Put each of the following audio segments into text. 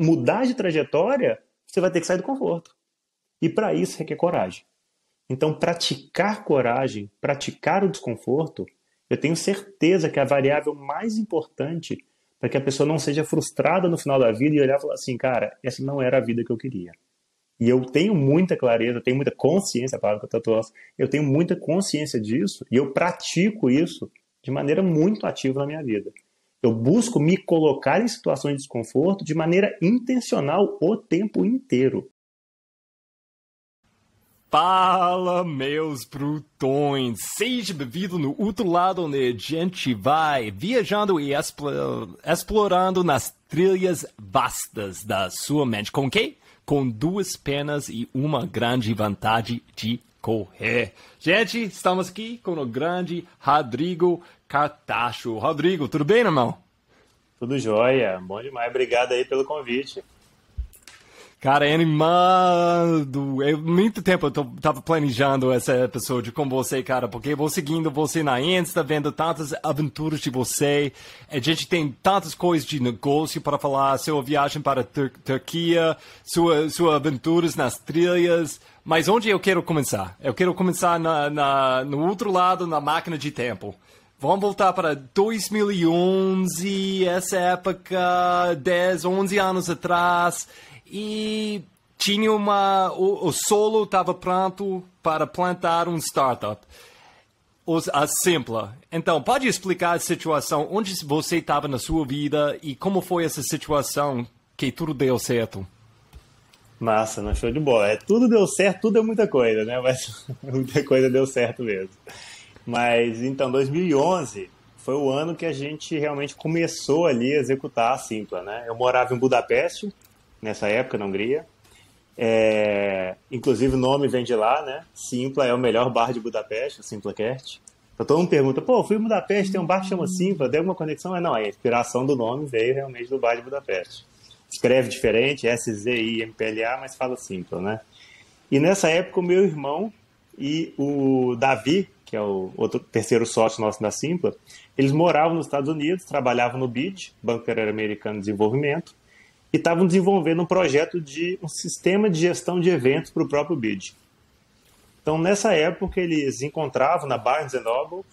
mudar de trajetória, você vai ter que sair do conforto. E para isso requer coragem. Então, praticar coragem, praticar o desconforto, eu tenho certeza que é a variável mais importante para que a pessoa não seja frustrada no final da vida e olhar e falar assim, cara, essa não era a vida que eu queria. E eu tenho muita clareza, tenho muita consciência, a palavra que eu tatuo, eu tenho muita consciência disso e eu pratico isso de maneira muito ativa na minha vida. Eu busco me colocar em situações de desconforto de maneira intencional o tempo inteiro. Fala, meus brutões! Seja bem-vindo no outro lado onde a gente vai viajando e explorando nas trilhas vastas da sua mente. Com quem? Com duas penas e uma grande vontade de correr. Gente, estamos aqui com o grande Rodrigo Cartacho. Rodrigo, tudo bem, irmão? Tudo jóia, bom demais. Obrigado aí pelo convite. Cara, é animado. Eu, muito tempo eu tô, tava planejando esse episódio com você, cara, porque vou seguindo você na Insta, vendo tantas aventuras de você. A gente tem tantas coisas de negócio para falar, sua viagem para a Tur Turquia, sua, suas aventuras nas trilhas. Mas onde eu quero começar? Eu quero começar na, na, no outro lado, na máquina de tempo. Vamos voltar para 2011, essa época, 10, 11 anos atrás e tinha uma. O, o solo estava pronto para plantar um startup. Os, a Simpla. Então, pode explicar a situação, onde você estava na sua vida e como foi essa situação que tudo deu certo? Massa, não show de bola. É, tudo deu certo, tudo é muita coisa, né? Mas muita coisa deu certo mesmo. Mas então, 2011 foi o ano que a gente realmente começou ali a executar a Simpla, né? Eu morava em Budapeste, nessa época, na Hungria. É, inclusive o nome vem de lá, né? Simpla é o melhor bar de Budapeste, o Simplacast. Então todo mundo pergunta, pô, fui em Budapeste, tem um bar que chama Simpla, deu alguma conexão? Mas não, a inspiração do nome veio realmente do bar de Budapeste. Escreve diferente, S-Z-I-M-P-L-A, mas fala Simpla, né? E nessa época o meu irmão e o Davi, que é o outro terceiro sócio nosso da Simpla, eles moravam nos Estados Unidos, trabalhavam no BID, Banco Interamericano de Desenvolvimento, e estavam desenvolvendo um projeto de um sistema de gestão de eventos para o próprio BID. Então, nessa época, eles encontravam na Barnes Noble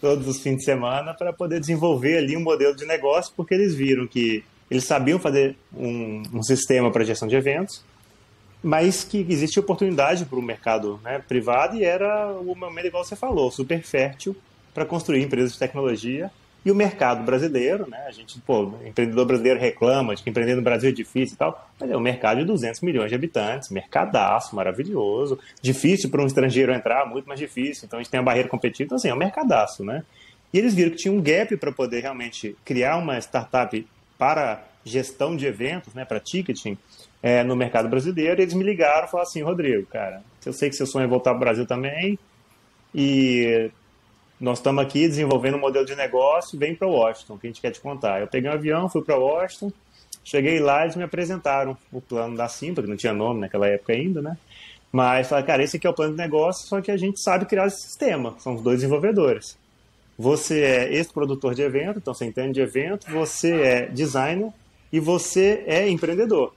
todos os fins de semana para poder desenvolver ali um modelo de negócio, porque eles viram que eles sabiam fazer um, um sistema para gestão de eventos, mas que existia oportunidade para o mercado né, privado e era o momento, igual você falou, super fértil para construir empresas de tecnologia e o mercado brasileiro, né? A gente, pô, empreendedor brasileiro reclama de que empreender no Brasil é difícil e tal, mas é um mercado de 200 milhões de habitantes, mercadaço, maravilhoso, difícil para um estrangeiro entrar, muito mais difícil, então a gente tem a barreira competitiva, então assim, é um mercadaço, né? E eles viram que tinha um gap para poder realmente criar uma startup para gestão de eventos, né, para ticketing, é, no mercado brasileiro, eles me ligaram e falaram assim, Rodrigo, cara, eu sei que seu sonho é voltar para o Brasil também, e nós estamos aqui desenvolvendo um modelo de negócio, vem para Washington, que a gente quer te contar. Eu peguei um avião, fui para Washington, cheguei lá, eles me apresentaram o plano da Simpla, que não tinha nome naquela época ainda, né? Mas falaram, cara, esse aqui é o plano de negócio, só que a gente sabe criar esse sistema, são os dois desenvolvedores. Você é esse produtor de evento, então você entende de evento, você é designer e você é empreendedor.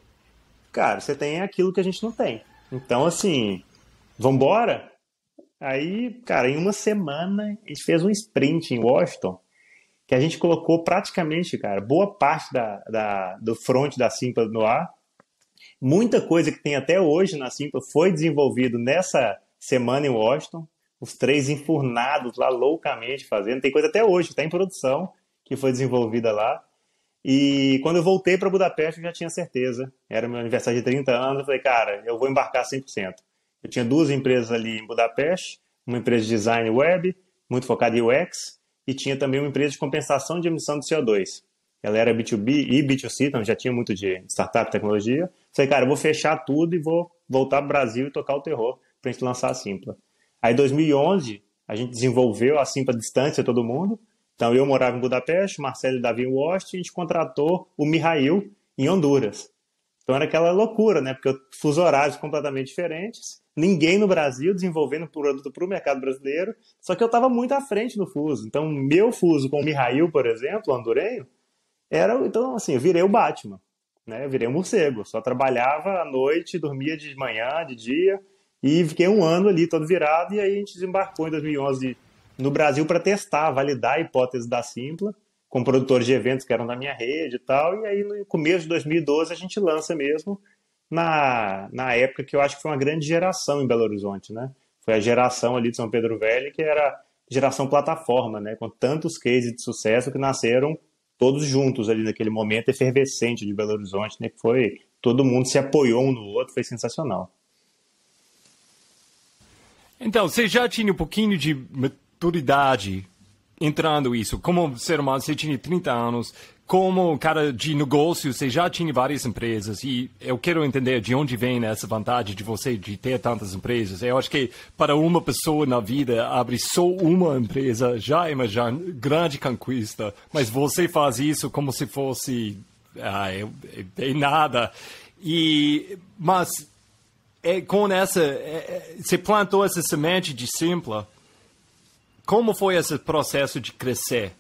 Cara, você tem aquilo que a gente não tem. Então, assim, vambora? Aí, cara, em uma semana, a gente fez um sprint em Washington, que a gente colocou praticamente, cara, boa parte da, da, do front da Simpla no ar. Muita coisa que tem até hoje na Simpla foi desenvolvido nessa semana em Washington. Os três enfurnados lá loucamente fazendo. Tem coisa até hoje está em produção, que foi desenvolvida lá. E quando eu voltei para Budapeste, eu já tinha certeza. Era meu aniversário de 30 anos. Eu falei, cara, eu vou embarcar 100%. Eu tinha duas empresas ali em Budapeste, uma empresa de design web, muito focada em UX, e tinha também uma empresa de compensação de emissão de CO2. Ela era B2B e B2C, então já tinha muito de startup, tecnologia. Falei, cara, eu vou fechar tudo e vou voltar para o Brasil e tocar o terror para a gente lançar a Simpla. Aí, em 2011, a gente desenvolveu a Simpla distância todo mundo. Então, eu morava em Budapeste, Marcelo e Davi em Washington, e a gente contratou o Mihail em Honduras. Então, era aquela loucura, né? Porque fuso horários completamente diferentes ninguém no Brasil desenvolvendo produto para o mercado brasileiro, só que eu estava muito à frente no fuso. Então, meu fuso com o Mihail, por exemplo, o hondurenho, era, então, assim, eu virei o Batman. né? Eu virei um morcego, só trabalhava à noite, dormia de manhã, de dia, e fiquei um ano ali todo virado, e aí a gente desembarcou em 2011 no Brasil para testar, validar a hipótese da Simpla, com produtores de eventos que eram da minha rede e tal, e aí no começo de 2012 a gente lança mesmo, na, na época que eu acho que foi uma grande geração em Belo Horizonte, né? Foi a geração ali de São Pedro Velho, que era geração plataforma, né? Com tantos cases de sucesso que nasceram todos juntos ali naquele momento efervescente de Belo Horizonte, né? Que foi todo mundo se apoiou um no outro, foi sensacional. Então, você já tinha um pouquinho de maturidade entrando isso. Como ser humano, você tinha 30 anos, como cara de negócio, você já tinha várias empresas e eu quero entender de onde vem essa vantagem de você de ter tantas empresas. Eu acho que para uma pessoa na vida abrir só uma empresa já é uma já grande conquista, mas você faz isso como se fosse ah, é, é, é nada. E mas é, com essa é, é você plantou essa semente de simpla. Como foi esse processo de crescer?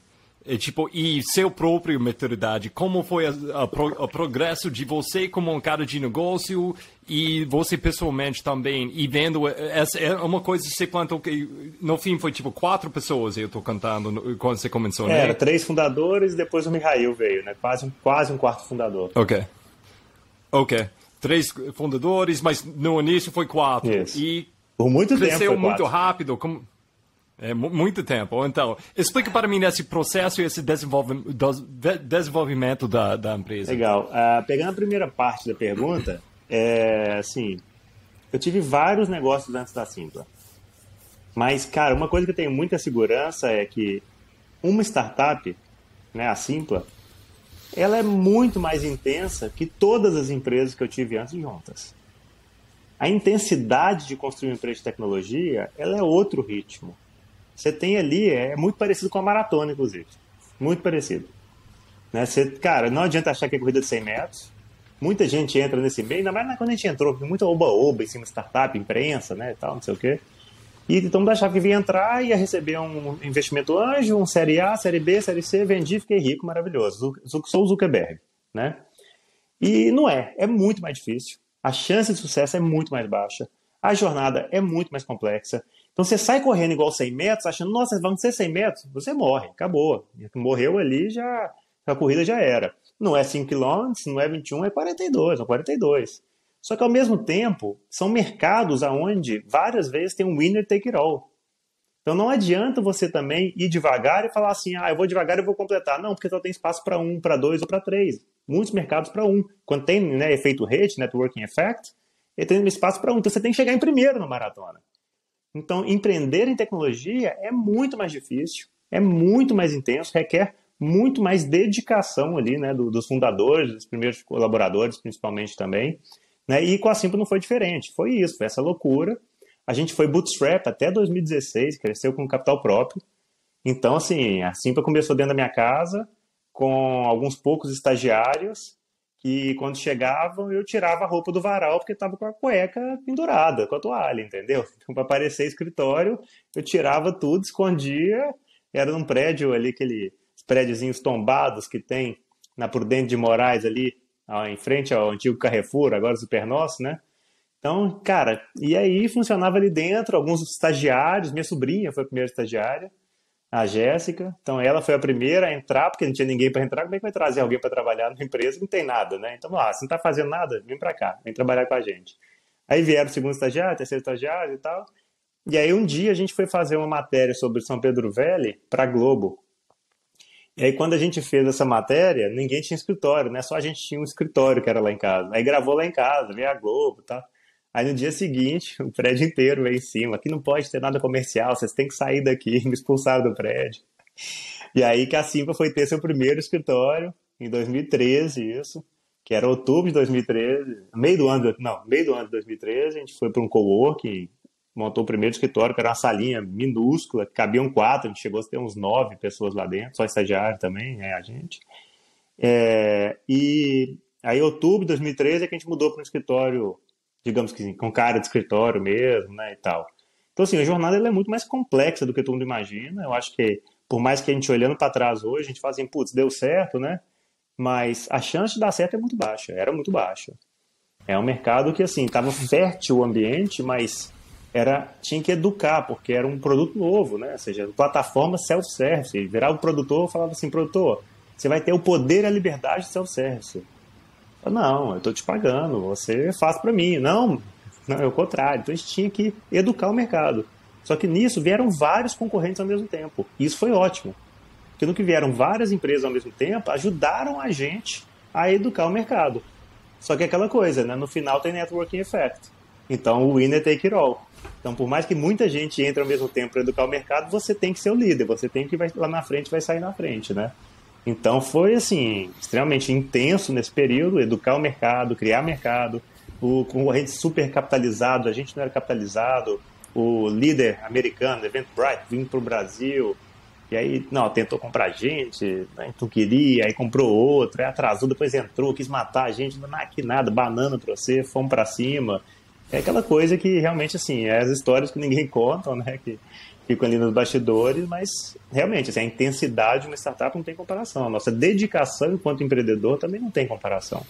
E, tipo, e seu próprio maturidade, como foi o progresso de você como um cara de negócio e você pessoalmente também, e vendo, essa é uma coisa que você plantou que no fim foi tipo quatro pessoas, eu estou cantando quando você começou, né? Era três fundadores, depois o Mihail veio, né? Quase, quase um quarto fundador. Ok. Ok. Três fundadores, mas no início foi quatro. Isso. E Por muito cresceu tempo muito rápido. Como... É muito tempo. Então, explica para mim esse processo e esse desenvolvimento da, da empresa. Legal. Uh, pegando a primeira parte da pergunta, é, assim, eu tive vários negócios antes da Simpla. Mas, cara, uma coisa que eu tenho muita segurança é que uma startup, né, a Simpla, ela é muito mais intensa que todas as empresas que eu tive antes juntas. A intensidade de construir uma empresa de tecnologia, ela é outro ritmo você tem ali, é muito parecido com a maratona, inclusive. Muito parecido. Né? Você, cara, não adianta achar que é corrida de 100 metros. Muita gente entra nesse meio, ainda mais quando a gente entrou, muita oba-oba em cima de startup, imprensa, né, e tal, não sei o quê. E todo mundo achava que vinha entrar, ia receber um investimento anjo, um série A, série B, série C, vendi, fiquei rico, maravilhoso. Sou o Zuckerberg, né? E não é, é muito mais difícil. A chance de sucesso é muito mais baixa. A jornada é muito mais complexa. Então você sai correndo igual 100 metros, achando, nossa, vão ser 100 metros, você morre, acabou. Morreu ali, já a corrida já era. Não é 5 km, não é 21, é 42, ou 42. Só que ao mesmo tempo, são mercados aonde várias vezes tem um winner take it all. Então não adianta você também ir devagar e falar assim, ah, eu vou devagar e vou completar. Não, porque só tem espaço para um, para dois ou para três. Muitos mercados para um. Quando tem né, efeito rede, networking effect, ele tem espaço para um. Então você tem que chegar em primeiro na maratona. Então, empreender em tecnologia é muito mais difícil, é muito mais intenso, requer muito mais dedicação ali, né, do, dos fundadores, dos primeiros colaboradores, principalmente também. Né, e com a Simpla não foi diferente, foi isso, foi essa loucura. A gente foi bootstrap até 2016, cresceu com capital próprio. Então, assim, a Simpla começou dentro da minha casa, com alguns poucos estagiários, que quando chegavam eu tirava a roupa do varal porque estava com a cueca pendurada, com a toalha, entendeu? Então, para aparecer escritório, eu tirava tudo, escondia. Era num prédio ali, aqueles prédiozinhos tombados que tem na Prudente de Moraes ali, em frente ao antigo Carrefour, agora Super Nosso, né? Então, cara, e aí funcionava ali dentro, alguns estagiários, minha sobrinha foi a primeira estagiária, a Jéssica. Então ela foi a primeira a entrar, porque não tinha ninguém para entrar. Como é que vai trazer alguém para trabalhar numa empresa que não tem nada, né? Então, ah, você não está fazendo nada, vem para cá, vem trabalhar com a gente. Aí vieram o segundo estagiário, terceiro estagiário e tal. E aí um dia a gente foi fazer uma matéria sobre São Pedro Velho para Globo. E aí quando a gente fez essa matéria, ninguém tinha escritório, né? Só a gente tinha um escritório que era lá em casa. Aí gravou lá em casa, veio a Globo tal. Aí no dia seguinte, o prédio inteiro veio em cima. Aqui não pode ter nada comercial, vocês têm que sair daqui. Me expulsaram do prédio. E aí que a Simpa foi ter seu primeiro escritório, em 2013, isso, que era outubro de 2013, meio do ano, não, meio do ano de 2013, a gente foi para um coworking, montou o primeiro escritório, que era uma salinha minúscula, cabiam quatro, a gente chegou a ter uns nove pessoas lá dentro, só estagiário também, é a gente. É, e aí, outubro de 2013, é que a gente mudou para um escritório digamos que com cara de escritório mesmo, né, e tal. Então, assim, a jornada ela é muito mais complexa do que todo mundo imagina. Eu acho que, por mais que a gente olhando para trás hoje, a gente fala assim, putz, deu certo, né? mas a chance de dar certo é muito baixa, era muito baixa. É um mercado que, assim, estava fértil o ambiente, mas era tinha que educar, porque era um produto novo, né? Ou seja, plataforma self-service. Virar o produtor falava assim, produtor, você vai ter o poder e a liberdade de self-service. Não, eu estou te pagando, você faz para mim. Não, não, é o contrário. Então a gente tinha que educar o mercado. Só que nisso vieram vários concorrentes ao mesmo tempo. E isso foi ótimo. Porque no que vieram várias empresas ao mesmo tempo, ajudaram a gente a educar o mercado. Só que é aquela coisa, né? No final tem networking effect. Então o winner take it all. Então, por mais que muita gente entre ao mesmo tempo para educar o mercado, você tem que ser o líder, você tem que ir lá na frente, vai sair na frente, né? Então foi assim, extremamente intenso nesse período, educar o mercado, criar mercado, o concorrente super capitalizado, a gente não era capitalizado, o líder americano, Eventbrite, vindo para o Brasil, e aí, não, tentou comprar a gente, né, então queria, aí comprou outro, aí atrasou, depois entrou, quis matar a gente, não, que nada, banana para você, fomos para cima. É aquela coisa que realmente, assim, é as histórias que ninguém conta, né, que ficam ali nos bastidores, mas realmente, assim, a intensidade de uma startup não tem comparação. A nossa dedicação enquanto empreendedor também não tem comparação.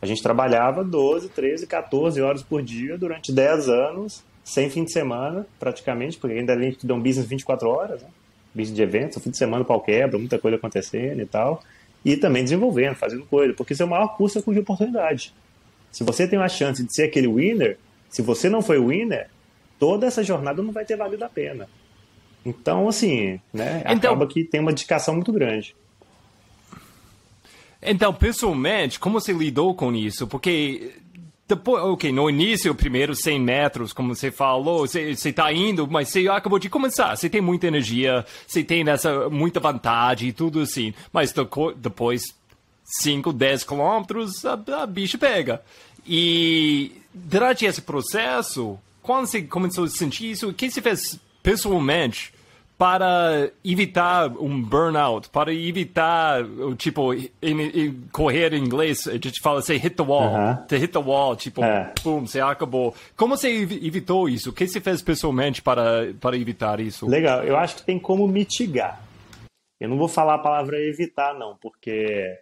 A gente trabalhava 12, 13, 14 horas por dia durante 10 anos, sem fim de semana, praticamente, porque ainda a gente deu um business 24 horas, né? business de eventos, fim de semana pau quebra, muita coisa acontecendo e tal. E também desenvolvendo, fazendo coisa, porque isso é maior custo é de oportunidade. Se você tem uma chance de ser aquele winner, se você não foi winner, toda essa jornada não vai ter valido a pena. Então, assim, né, então, acaba que tem uma dedicação muito grande. Então, pessoalmente, como você lidou com isso? Porque depois, ok, no início, primeiro 100 metros, como você falou, você está indo, mas você acabou de começar. Você tem muita energia, você tem essa muita vantagem e tudo assim. Mas depois, 5, 10 quilômetros, a, a bicha pega. E durante esse processo, quando você começou a sentir isso, o que você fez pessoalmente para evitar um burnout, para evitar, tipo, em, em, correr em inglês, a gente fala, say, hit the wall, uh -huh. to hit the wall, tipo, é. boom, você acabou. Como você evitou isso? O que você fez pessoalmente para, para evitar isso? Legal, eu acho que tem como mitigar. Eu não vou falar a palavra evitar, não, porque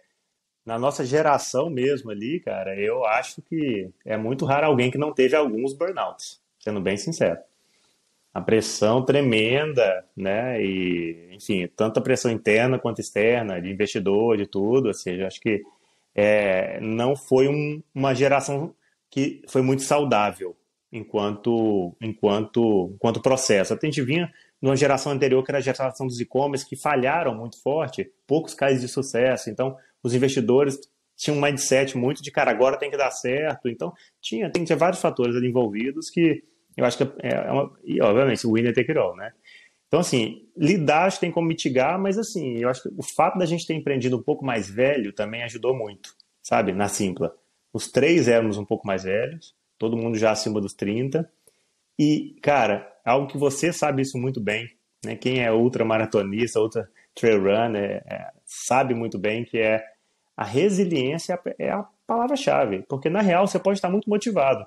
na nossa geração mesmo ali, cara, eu acho que é muito raro alguém que não teve alguns burnouts, sendo bem sincero a pressão tremenda, né? E, enfim, tanto a pressão interna quanto externa, de investidor, de tudo. Ou seja, acho que é, não foi um, uma geração que foi muito saudável enquanto, enquanto, enquanto processo. A gente vinha numa geração anterior, que era a geração dos e-commerce, que falharam muito forte, poucos casos de sucesso. Então, os investidores tinham um mindset muito de, cara, agora tem que dar certo. Então, tinha, tem, tinha vários fatores ali envolvidos que eu acho que é, é uma. E, obviamente, o winner take it all, né? Então, assim, lidar acho que tem como mitigar, mas, assim, eu acho que o fato da gente ter empreendido um pouco mais velho também ajudou muito, sabe? Na Simpla. Os três éramos um pouco mais velhos, todo mundo já acima dos 30. E, cara, algo que você sabe isso muito bem, né? Quem é ultramaratonista, ultra trail runner, é, sabe muito bem que é a resiliência é a palavra-chave, porque na real você pode estar muito motivado,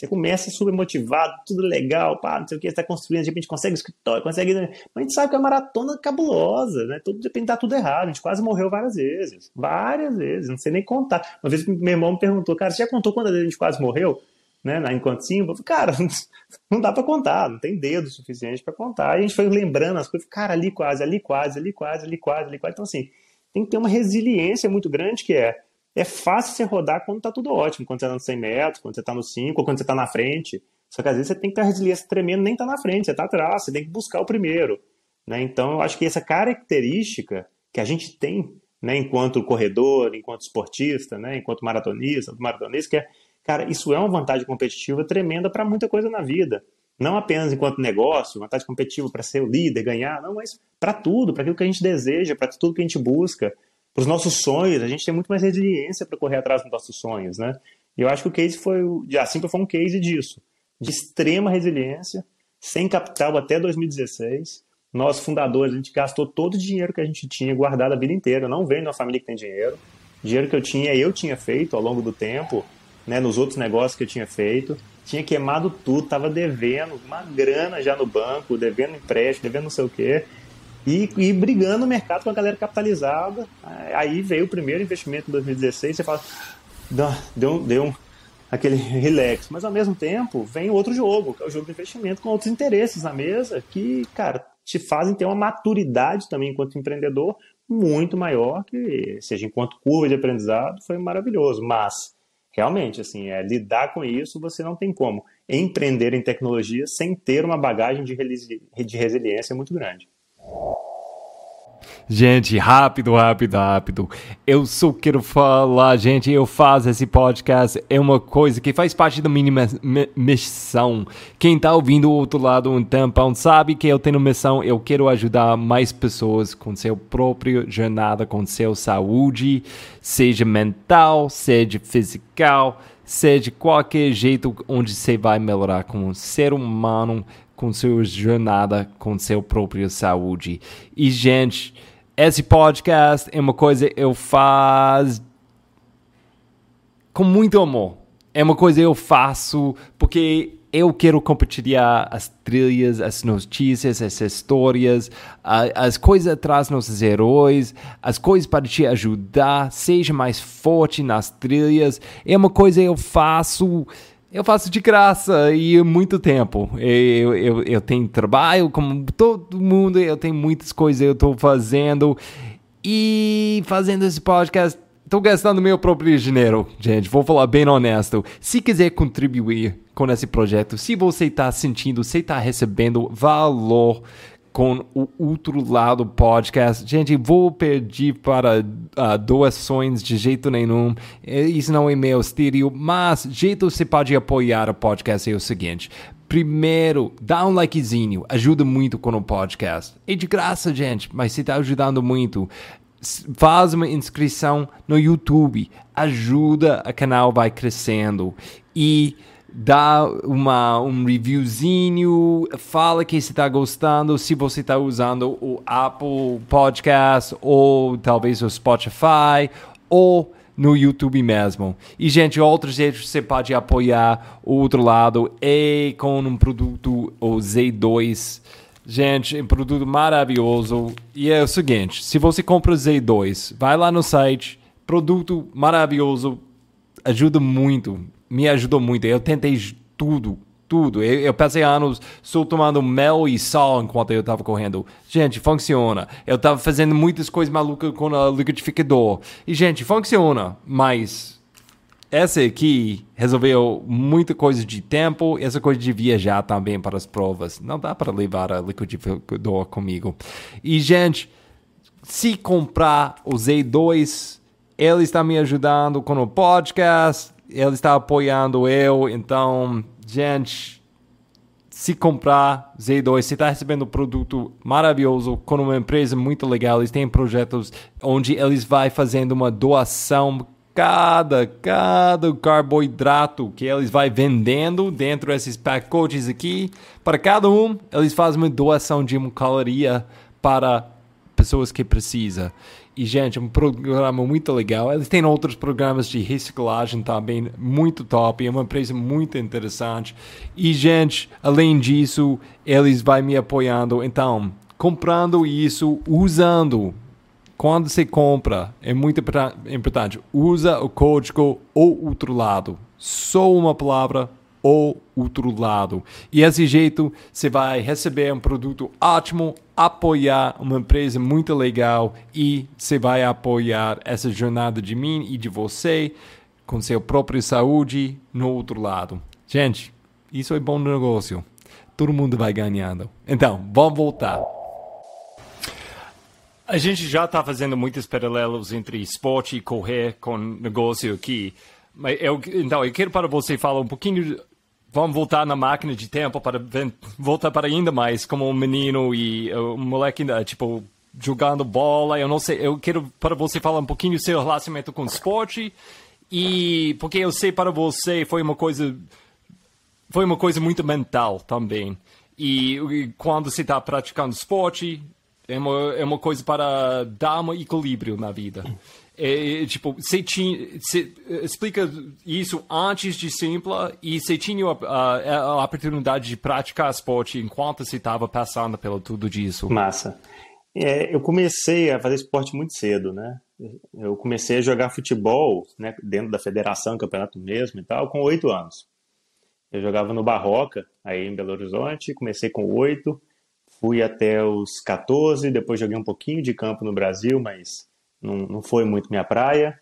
você começa super motivado, tudo legal, pá, não sei o que, está construindo, de repente consegue escritório, consegue. Mas a gente sabe que é uma maratona cabulosa, né? Tudo de tudo errado. A gente quase morreu várias vezes. Várias vezes, não sei nem contar. Uma vez meu irmão me perguntou, cara, você já contou quantas vezes a gente quase morreu? Né, na enquanto falei, cara, não dá para contar, não tem dedo suficiente para contar. E a gente foi lembrando as coisas, cara, ali quase, ali quase, ali quase, ali quase, ali quase. Então, assim, tem que ter uma resiliência muito grande que é é fácil você rodar quando tá tudo ótimo, quando você tá no 100 metros, quando você tá no 5, ou quando você tá na frente. Só que às vezes você tem que ter a resiliência tremenda, nem tá na frente, você tá atrás, você tem que buscar o primeiro. Né? Então, eu acho que essa característica que a gente tem, né, enquanto corredor, enquanto esportista, né, enquanto maratonista, maratonista, que é, cara, isso é uma vantagem competitiva tremenda para muita coisa na vida. Não apenas enquanto negócio, vantagem competitiva para ser o líder, ganhar, não, mas para tudo, para aquilo que a gente deseja, para tudo que a gente busca para os nossos sonhos, a gente tem muito mais resiliência para correr atrás dos nossos sonhos, né? E eu acho que o case foi, a Simpla foi um case disso, de extrema resiliência, sem capital até 2016. Nós, fundadores, a gente gastou todo o dinheiro que a gente tinha guardado a vida inteira. não vem de uma família que tem dinheiro. Dinheiro que eu tinha, eu tinha feito ao longo do tempo, né, nos outros negócios que eu tinha feito. Tinha queimado tudo, estava devendo uma grana já no banco, devendo empréstimo, devendo não sei o quê. E, e brigando no mercado com a galera capitalizada. Aí veio o primeiro investimento em 2016, você fala, deu, deu aquele relax. Mas ao mesmo tempo vem outro jogo, que é o jogo de investimento com outros interesses na mesa, que, cara, te fazem ter uma maturidade também enquanto empreendedor muito maior que, seja, enquanto curva de aprendizado, foi maravilhoso. Mas, realmente, assim, é, lidar com isso, você não tem como empreender em tecnologia sem ter uma bagagem de, de resiliência muito grande. Gente, rápido, rápido, rápido. Eu só quero falar, gente, eu faço esse podcast, é uma coisa que faz parte da minha missão. Quem tá ouvindo o outro lado um tempão sabe que eu tenho missão, eu quero ajudar mais pessoas com seu próprio jornada, com seu saúde, seja mental, seja physical, seja qualquer jeito onde você vai melhorar como ser humano, com sua jornada, com seu próprio saúde. E, gente, esse podcast é uma coisa que eu faço com muito amor. É uma coisa que eu faço porque eu quero compartilhar as trilhas, as notícias, as histórias, as coisas atrás dos nossos heróis, as coisas para te ajudar, seja mais forte nas trilhas. É uma coisa que eu faço eu faço de graça e muito tempo. Eu, eu, eu tenho trabalho, como todo mundo, eu tenho muitas coisas eu estou fazendo. E fazendo esse podcast, estou gastando meu próprio dinheiro, gente. Vou falar bem honesto. Se quiser contribuir com esse projeto, se você está sentindo, você está recebendo valor com o outro lado podcast. Gente, vou pedir para uh, doações de jeito nenhum. É, isso não é meu estilo, mas jeito você pode apoiar o podcast é o seguinte. Primeiro, dá um likezinho, ajuda muito com o podcast. É de graça, gente, mas você está ajudando muito. Faz uma inscrição no YouTube, ajuda o canal vai crescendo. E dá uma, um reviewzinho, fala que você está gostando, se você está usando o Apple Podcast ou talvez o Spotify ou no YouTube mesmo. E, gente, outros jeitos você pode apoiar o outro lado é com um produto, o Z2. Gente, um produto maravilhoso. E é o seguinte, se você compra o Z2, vai lá no site, produto maravilhoso, ajuda muito me ajudou muito. Eu tentei tudo, tudo. Eu, eu passei anos só tomando mel e sal enquanto eu estava correndo. Gente, funciona. Eu estava fazendo muitas coisas malucas com o liquidificador. E, gente, funciona. Mas essa aqui resolveu muita coisa de tempo, essa coisa de viajar também para as provas. Não dá para levar o liquidificador comigo. E, gente, se comprar o Z2, ele está me ajudando com o podcast ele está apoiando eu, então, gente, se comprar Z2, você está recebendo um produto maravilhoso com uma empresa muito legal. Eles têm projetos onde eles vão fazendo uma doação cada cada carboidrato que eles vai vendendo dentro desses pacotes aqui para cada um eles fazem uma doação de uma caloria para pessoas que precisam e, gente, é um programa muito legal. Eles têm outros programas de reciclagem também muito top. É uma empresa muito interessante. E, gente, além disso, eles vão me apoiando. Então, comprando isso, usando. Quando você compra, é muito importante. Usa o código ou outro lado. Só uma palavra o outro lado. E desse jeito você vai receber um produto ótimo, apoiar uma empresa muito legal e você vai apoiar essa jornada de mim e de você com seu próprio saúde no outro lado. Gente, isso é bom negócio. Todo mundo vai ganhando. Então, vamos voltar. A gente já está fazendo muitos paralelos entre esporte e correr com negócio aqui. Mas eu, então, eu quero para você falar um pouquinho vamos voltar na máquina de tempo para voltar para ainda mais como um menino e uh, um moleque tipo jogando bola. Eu não sei eu quero para você falar um pouquinho do seu relacionamento com o esporte e porque eu sei para você foi uma coisa foi uma coisa muito mental também. E, e quando você está praticando esporte é uma, é uma coisa para dar um equilíbrio na vida é, tipo, você tinha, você explica isso antes de Simpla e você tinha a, a, a, oportunidade de praticar esporte enquanto você estava passando pelo tudo disso. Massa. É, eu comecei a fazer esporte muito cedo, né? Eu comecei a jogar futebol, né, dentro da federação, campeonato mesmo e tal, com oito anos. Eu jogava no Barroca, aí em Belo Horizonte, comecei com oito, fui até os 14, depois joguei um pouquinho de campo no Brasil, mas não, não foi muito minha praia.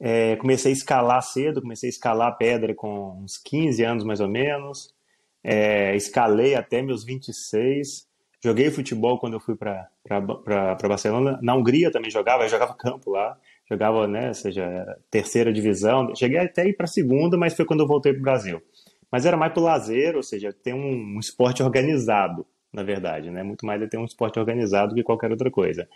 É, comecei a escalar cedo, comecei a escalar pedra com uns 15 anos mais ou menos. É, escalei até meus 26. Joguei futebol quando eu fui para Barcelona. Na Hungria também jogava, eu jogava campo lá. Jogava, né, seja, terceira divisão. Cheguei até ir para segunda, mas foi quando eu voltei para o Brasil. Mas era mais para lazer, ou seja, ter um, um, esporte organizado, na verdade, né? Muito mais é ter um esporte organizado que qualquer outra coisa.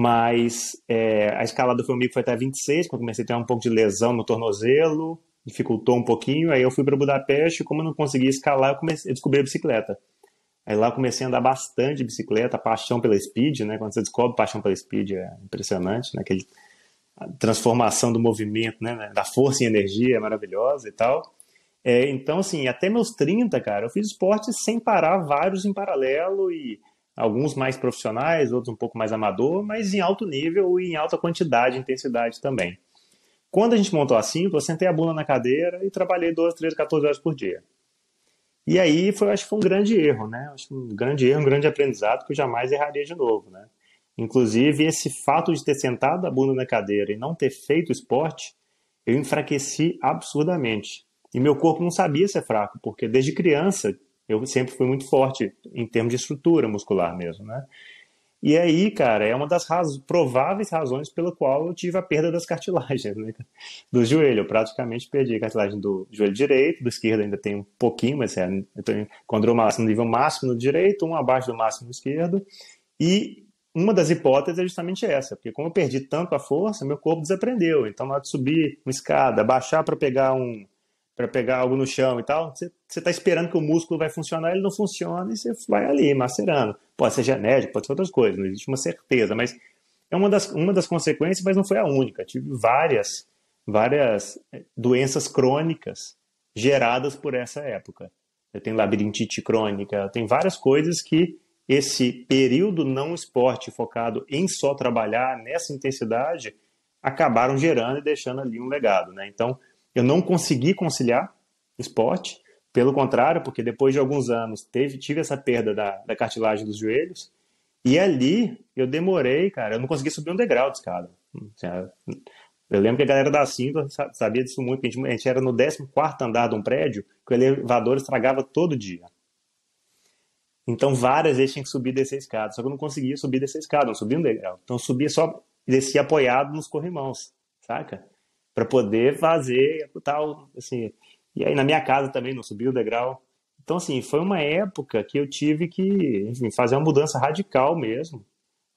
Mas é, a escalada comigo foi até 26, quando comecei a ter um pouco de lesão no tornozelo, dificultou um pouquinho. Aí eu fui para Budapeste, e como eu não conseguia escalar, eu, comecei, eu descobri a bicicleta. Aí lá comecei a andar bastante de bicicleta, paixão pela speed, né? Quando você descobre paixão pela speed é impressionante, né? Aquele, a transformação do movimento, né? Da força em energia é maravilhosa e tal. É, então, assim, até meus 30, cara, eu fiz esportes sem parar, vários em paralelo e alguns mais profissionais, outros um pouco mais amador, mas em alto nível e em alta quantidade e intensidade também. Quando a gente montou a eu sentei a bunda na cadeira e trabalhei 12, 13, 14 horas por dia. E aí foi, acho que foi um grande erro, né? Acho um grande erro, um grande aprendizado que eu jamais erraria de novo, né? Inclusive, esse fato de ter sentado a bunda na cadeira e não ter feito esporte, eu enfraqueci absurdamente. E meu corpo não sabia ser fraco, porque desde criança eu sempre fui muito forte em termos de estrutura muscular mesmo, né? E aí, cara, é uma das raz... prováveis razões pela qual eu tive a perda das cartilagens, né? Do joelho. Eu praticamente perdi a cartilagem do joelho direito, do esquerdo ainda tem um pouquinho, mas é, eu tenho máximo, no nível máximo no direito, um abaixo do máximo no esquerdo. E uma das hipóteses é justamente essa, porque como eu perdi tanto a força, meu corpo desaprendeu. Então, na hora de subir uma escada, baixar para pegar um, para pegar algo no chão e tal, você está esperando que o músculo vai funcionar, ele não funciona e você vai ali macerando. Pode ser genético, pode ser outras coisas, não existe uma certeza, mas é uma das, uma das consequências, mas não foi a única. Tive várias, várias eh, doenças crônicas geradas por essa época. Eu tenho labirintite crônica, tenho várias coisas que esse período não esporte focado em só trabalhar nessa intensidade acabaram gerando e deixando ali um legado, né? Então, eu não consegui conciliar esporte, pelo contrário, porque depois de alguns anos teve, tive essa perda da, da cartilagem dos joelhos, e ali eu demorei, cara, eu não consegui subir um degrau de escada. Eu lembro que a galera da Cinto sabia disso muito, a gente, a gente era no 14 andar de um prédio, que o elevador estragava todo dia. Então várias vezes tinha que subir e descer a escada, só que eu não conseguia subir e descer a escada, não subia um degrau. Então eu subia só, descia apoiado nos corrimãos, saca? Para poder fazer tal, assim. E aí na minha casa também não subiu o degrau. Então assim, foi uma época que eu tive que, enfim, fazer uma mudança radical mesmo.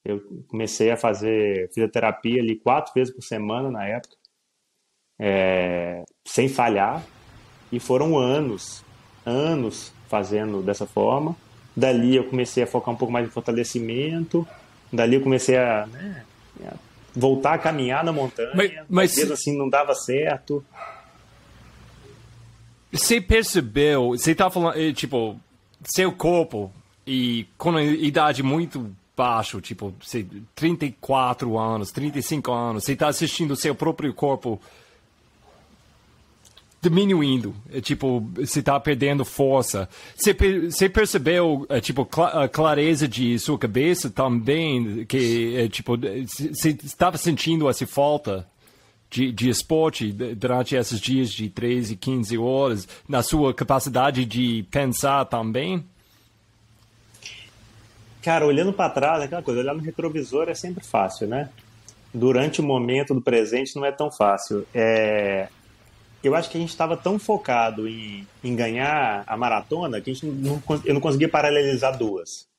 Eu comecei a fazer fisioterapia ali quatro vezes por semana na época, é, sem falhar, e foram anos, anos fazendo dessa forma. Dali eu comecei a focar um pouco mais em fortalecimento, dali eu comecei a, né, a voltar a caminhar na montanha, mas, mas mesmo assim não dava certo. Você percebeu, você tá falando, eh, tipo, seu corpo e com a idade muito baixa, tipo, 34 anos, 35 anos, você está assistindo o seu próprio corpo diminuindo, é, tipo, você está perdendo força. Você, você percebeu, é, tipo, a clareza de sua cabeça também, que, é, tipo, você estava sentindo essa falta de, de esporte durante esses dias de 13, 15 horas, na sua capacidade de pensar também? Cara, olhando para trás, aquela coisa, olhar no retrovisor é sempre fácil, né? Durante o momento do presente não é tão fácil. É, eu acho que a gente estava tão focado em, em ganhar a maratona que a gente não, eu não conseguia paralelizar duas.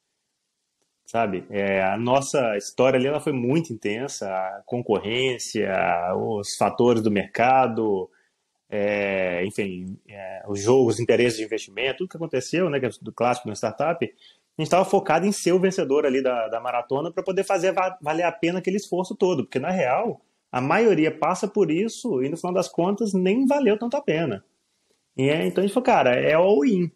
Sabe? É, a nossa história ali ela foi muito intensa, a concorrência, os fatores do mercado, é, enfim, é, os jogos, os interesses de investimento, tudo que aconteceu, né, que é do clássico na startup, a gente estava focado em ser o vencedor ali da, da maratona para poder fazer valer a pena aquele esforço todo, porque na real a maioria passa por isso e no final das contas nem valeu tanto a pena. É, então a gente falou, cara, é all-in.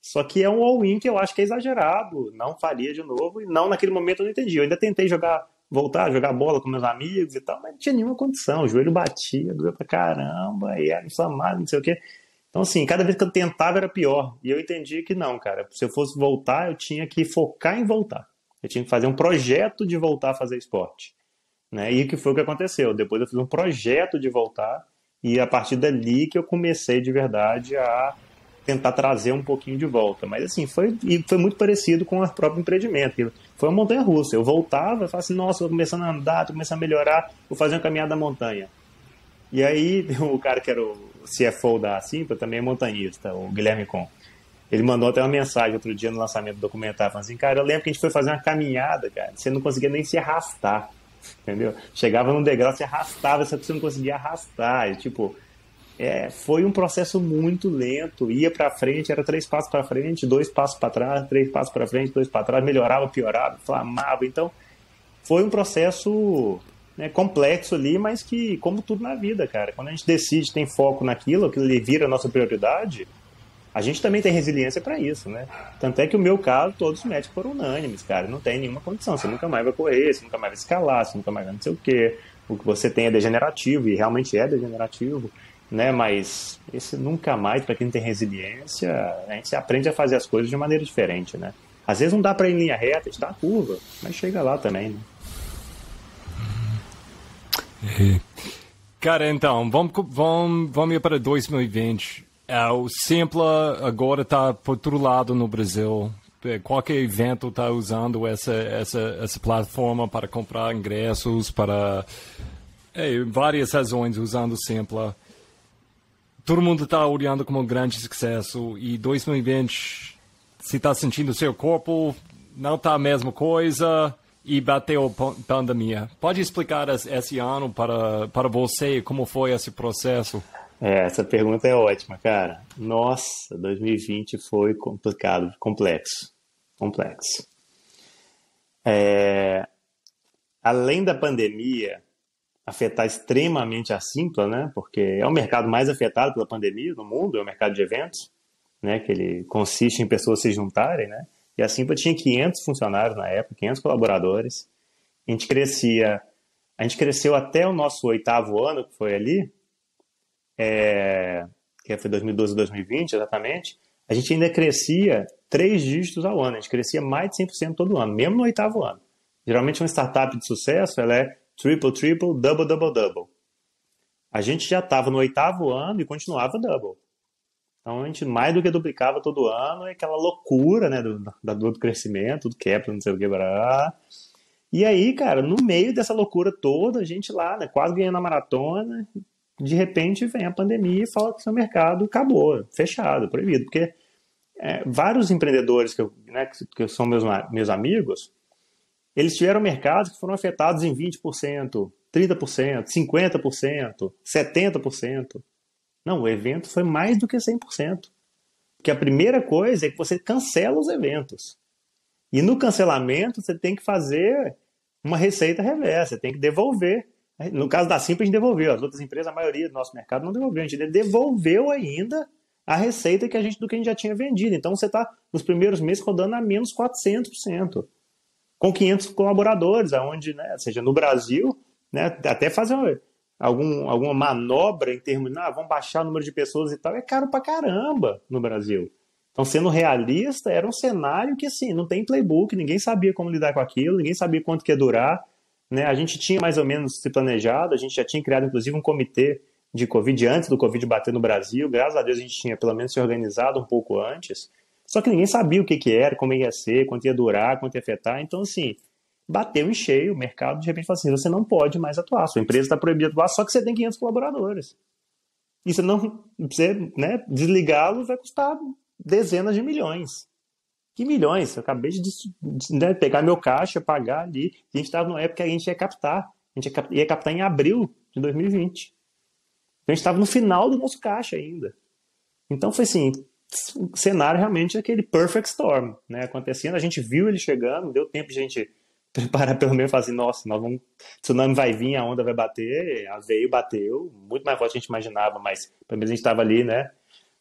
Só que é um all-in que eu acho que é exagerado, não faria de novo, e não naquele momento eu não entendi. Eu ainda tentei jogar, voltar a jogar bola com meus amigos e tal, mas não tinha nenhuma condição. O joelho batia, doeu pra caramba, e era inflamado, não sei o quê. Então, assim, cada vez que eu tentava era pior. E eu entendi que não, cara. Se eu fosse voltar, eu tinha que focar em voltar. Eu tinha que fazer um projeto de voltar a fazer esporte. Né? E que foi o que aconteceu. Depois eu fiz um projeto de voltar, e a partir dali que eu comecei de verdade a tentar trazer um pouquinho de volta. Mas assim, foi, e foi muito parecido com o próprio empreendimento. Foi uma montanha russa. Eu voltava e falava assim, nossa, tô começando a andar, tô começando a melhorar, vou fazer uma caminhada da montanha. E aí o cara que era o CFO da Simpla também é montanhista, o Guilherme Com. Ele mandou até uma mensagem outro dia no lançamento do documentário, falando assim, cara, eu lembro que a gente foi fazer uma caminhada, cara, você não conseguia nem se arrastar, entendeu? Chegava num degrau, se arrastava, só que você não conseguia arrastar, e, tipo, é, foi um processo muito lento. Ia para frente, era três passos para frente, dois passos para trás, três passos para frente, dois para trás, melhorava, piorava, inflamava. Então, foi um processo né, complexo ali, mas que, como tudo na vida, cara, quando a gente decide, tem foco naquilo, que ele vira a nossa prioridade, a gente também tem resiliência para isso, né? Tanto é que o meu caso, todos os médicos foram unânimes, cara, não tem nenhuma condição, você nunca mais vai correr, você nunca mais vai escalar, você nunca mais vai não sei o quê, o que você tem é degenerativo, e realmente é degenerativo, né? Mas esse nunca mais, para quem tem resiliência, a gente aprende a fazer as coisas de maneira diferente, né? Às vezes não dá para ir em linha reta, dá curva, mas chega lá também, né? É. Cara, então, vamos, vamos, vamos ir para 2020. É, o Simpla agora está por todo lado no Brasil. É, qualquer evento está usando essa, essa, essa plataforma para comprar ingressos, para é, várias razões usando o Simpla todo mundo está olhando como um grande sucesso e 2020 se está sentindo seu corpo não está a mesma coisa e bateu a pandemia. Pode explicar esse ano para, para você como foi esse processo? É, essa pergunta é ótima, cara. Nossa, 2020 foi complicado, complexo, complexo. É, além da pandemia, afetar extremamente a Simpla, né? Porque é o mercado mais afetado pela pandemia no mundo, é o mercado de eventos, né? Que ele consiste em pessoas se juntarem, né? E a Simpla tinha 500 funcionários na época, 500 colaboradores. A gente crescia, a gente cresceu até o nosso oitavo ano, que foi ali, é, que foi 2012 2020, exatamente. A gente ainda crescia três dígitos ao ano, a gente crescia mais de 100% todo ano, mesmo no oitavo ano. Geralmente uma startup de sucesso, ela é triple, triple, double, double, double. A gente já estava no oitavo ano e continuava double. Então a gente mais do que duplicava todo ano, é aquela loucura, né, do, do, do crescimento, do Kepler, não sei o que, blá. E aí, cara, no meio dessa loucura toda, a gente lá, né, quase ganhando a maratona, de repente vem a pandemia e fala que seu mercado acabou, fechado, proibido. Porque é, vários empreendedores que, eu, né, que são meus, meus amigos, eles tiveram mercados que foram afetados em 20%, 30%, 50%, 70%. Não, o evento foi mais do que 100%. Porque a primeira coisa é que você cancela os eventos. E no cancelamento você tem que fazer uma receita reversa, você tem que devolver. No caso da Simples, a gente devolveu. As outras empresas, a maioria do nosso mercado não devolveu. A gente devolveu ainda a receita que a gente, do que a gente já tinha vendido. Então você está nos primeiros meses rodando a menos 400% com 500 colaboradores, aonde, né, seja no Brasil, né, até fazer algum, alguma manobra em termos de, ah, vamos baixar o número de pessoas e tal, é caro pra caramba no Brasil. Então, sendo realista, era um cenário que, assim, não tem playbook, ninguém sabia como lidar com aquilo, ninguém sabia quanto que ia durar, né, a gente tinha mais ou menos se planejado, a gente já tinha criado, inclusive, um comitê de Covid antes do Covid bater no Brasil, graças a Deus a gente tinha pelo menos se organizado um pouco antes, só que ninguém sabia o que, que era, como ia ser, quanto ia durar, quanto ia afetar. Então, assim, bateu em cheio o mercado, de repente falou assim: você não pode mais atuar, sua empresa está proibida de atuar, só que você tem 500 colaboradores. E você não, você, né, desligá-lo vai custar dezenas de milhões. Que milhões? Eu acabei de, né, pegar meu caixa, pagar ali. A gente estava numa época que a gente ia captar. A gente ia captar em abril de 2020. Então a gente estava no final do nosso caixa ainda. Então foi assim, o cenário realmente é aquele perfect storm, né? Acontecendo, a gente viu ele chegando, deu tempo de a gente preparar pelo menos falar assim, nossa, nós vamos, tsunami vai vir, a onda vai bater, a veio, bateu, muito mais forte do que a gente imaginava, mas pelo menos a gente estava ali, né?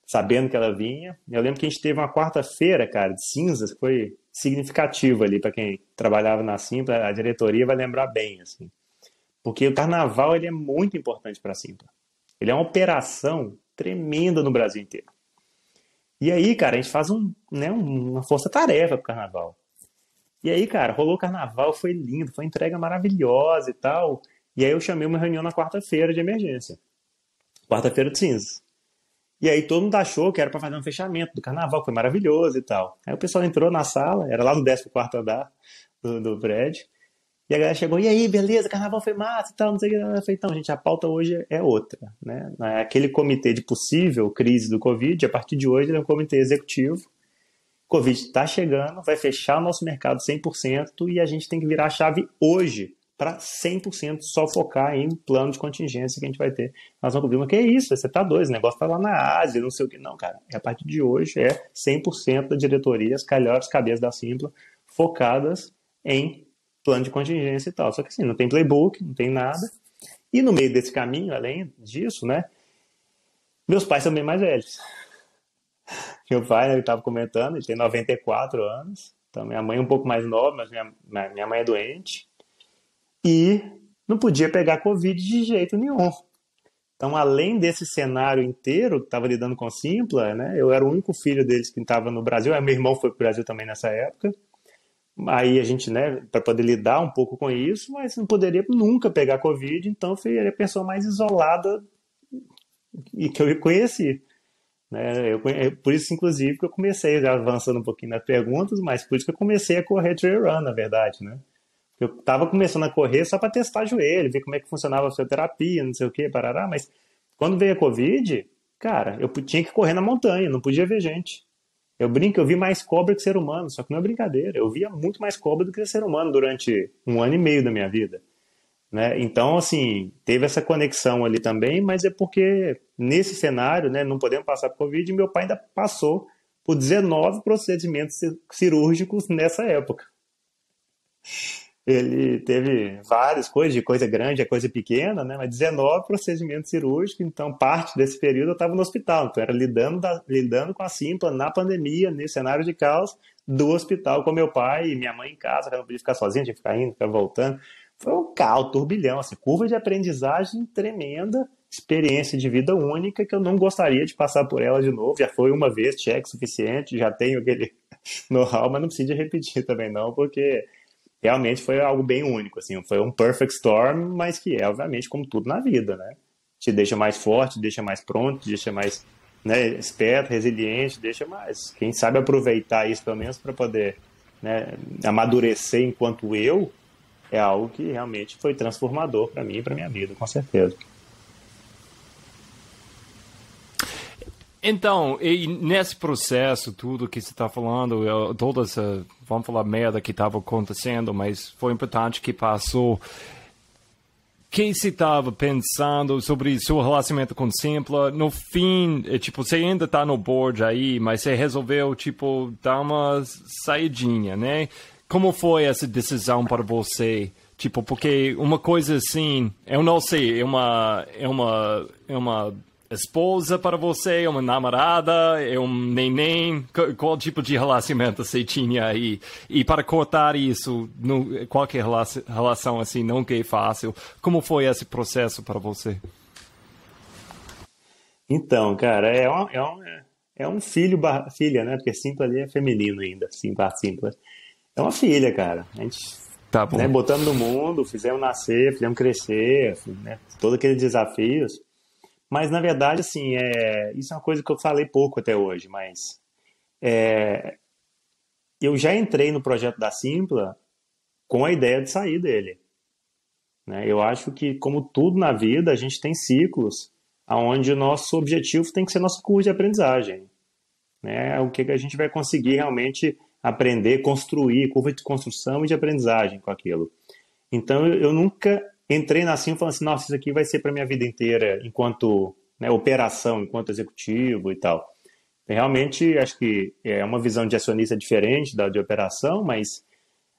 Sabendo que ela vinha. Eu lembro que a gente teve uma quarta-feira, cara, de cinzas, que foi significativa ali para quem trabalhava na Simpla, a diretoria vai lembrar bem, assim. Porque o carnaval ele é muito importante para a Simpla. Ele é uma operação tremenda no Brasil inteiro. E aí, cara, a gente faz um, né, uma força-tarefa pro carnaval. E aí, cara, rolou o carnaval, foi lindo, foi entrega maravilhosa e tal. E aí eu chamei uma reunião na quarta-feira de emergência. Quarta-feira de cinzas. E aí todo mundo achou que era para fazer um fechamento do carnaval, que foi maravilhoso e tal. Aí o pessoal entrou na sala, era lá no 14 andar do, do prédio. E a galera chegou, e aí, beleza, carnaval foi massa e tal, não sei o que. Eu falei, então, gente, a pauta hoje é outra, né? É aquele comitê de possível crise do Covid, a partir de hoje ele é um comitê executivo. Covid está chegando, vai fechar o nosso mercado 100% e a gente tem que virar a chave hoje para 100% só focar em plano de contingência que a gente vai ter. Nós vamos cobrir, mas que é isso? Você tá doido, esse negócio tá lá na Ásia, não sei o que. Não, cara, a partir de hoje é 100% da diretoria, as melhores cabeças da Simpla, focadas em plano de contingência e tal. Só que assim, não tem playbook, não tem nada. E no meio desse caminho, além disso, né, meus pais são bem mais velhos. Meu pai, né, ele estava comentando, ele tem 94 anos, então minha mãe é um pouco mais nova, mas minha, minha mãe é doente e não podia pegar Covid de jeito nenhum. Então, além desse cenário inteiro estava lidando com Simpla, né, eu era o único filho deles que estava no Brasil, meu irmão foi para o Brasil também nessa época. Aí a gente, né, para poder lidar um pouco com isso, mas não poderia nunca pegar Covid, então foi a pessoa mais isolada e que eu conheci. Né? Eu, por isso, inclusive, que eu comecei, avançando um pouquinho nas perguntas, mas por isso que eu comecei a correr trail run, na verdade, né? Eu tava começando a correr só para testar joelho, ver como é que funcionava a fisioterapia, não sei o que, parará, mas quando veio a Covid, cara, eu tinha que correr na montanha, não podia ver gente. Eu brinco, eu vi mais cobra que ser humano, só que não é brincadeira. Eu via muito mais cobra do que ser humano durante um ano e meio da minha vida. Né? Então, assim, teve essa conexão ali também, mas é porque nesse cenário, né, não podemos passar por Covid, meu pai ainda passou por 19 procedimentos cirúrgicos nessa época ele teve várias coisas, de coisa grande a coisa pequena, né? Mas 19 procedimentos cirúrgicos, então parte desse período eu estava no hospital, então era lidando, da, lidando com a Simpla na pandemia, nesse cenário de caos, do hospital com meu pai e minha mãe em casa, que não podia ficar sozinha, tinha que ficar indo, ficar voltando. Foi um caos, turbilhão, assim, curva de aprendizagem tremenda, experiência de vida única que eu não gostaria de passar por ela de novo. Já foi uma vez, cheque suficiente, já tenho aquele know-how, mas não precisa repetir também não, porque realmente foi algo bem único, assim, foi um perfect storm, mas que é, obviamente, como tudo na vida, né? Te deixa mais forte, te deixa mais pronto, te deixa mais né, esperto, resiliente, deixa mais. Quem sabe aproveitar isso, pelo menos, para poder né, amadurecer enquanto eu, é algo que realmente foi transformador para mim e para minha vida, com certeza. Então, nesse processo, tudo que você está falando, toda essa, vamos falar, merda que estava acontecendo, mas foi importante que passou. O que você estava pensando sobre seu relacionamento com Simpla? No fim, é, tipo, você ainda está no board aí, mas você resolveu, tipo, dar uma saidinha, né? Como foi essa decisão para você? Tipo, porque uma coisa assim, eu não sei, é uma, é uma, é uma esposa para você, é uma namorada, é um neném? Qual tipo de relacionamento você tinha aí? E para cortar isso, no, qualquer relação assim nunca é fácil. Como foi esse processo para você? Então, cara, é um, é um, é um filho, filha, né? Porque simples ali é feminino ainda, simples, simples. É uma filha, cara. A gente tá bom. Né, botando no mundo, fizemos nascer, fizemos crescer, né? Todos aqueles desafios. Mas, na verdade, assim, é, isso é uma coisa que eu falei pouco até hoje, mas é, eu já entrei no projeto da Simpla com a ideia de sair dele. Né? Eu acho que, como tudo na vida, a gente tem ciclos onde o nosso objetivo tem que ser nosso curso de aprendizagem. Né? O que, que a gente vai conseguir realmente aprender, construir, curva de construção e de aprendizagem com aquilo. Então, eu nunca entrei na Sim falando assim, nossa, isso aqui vai ser para minha vida inteira enquanto né, operação, enquanto executivo e tal. Realmente, acho que é uma visão de acionista diferente da de operação, mas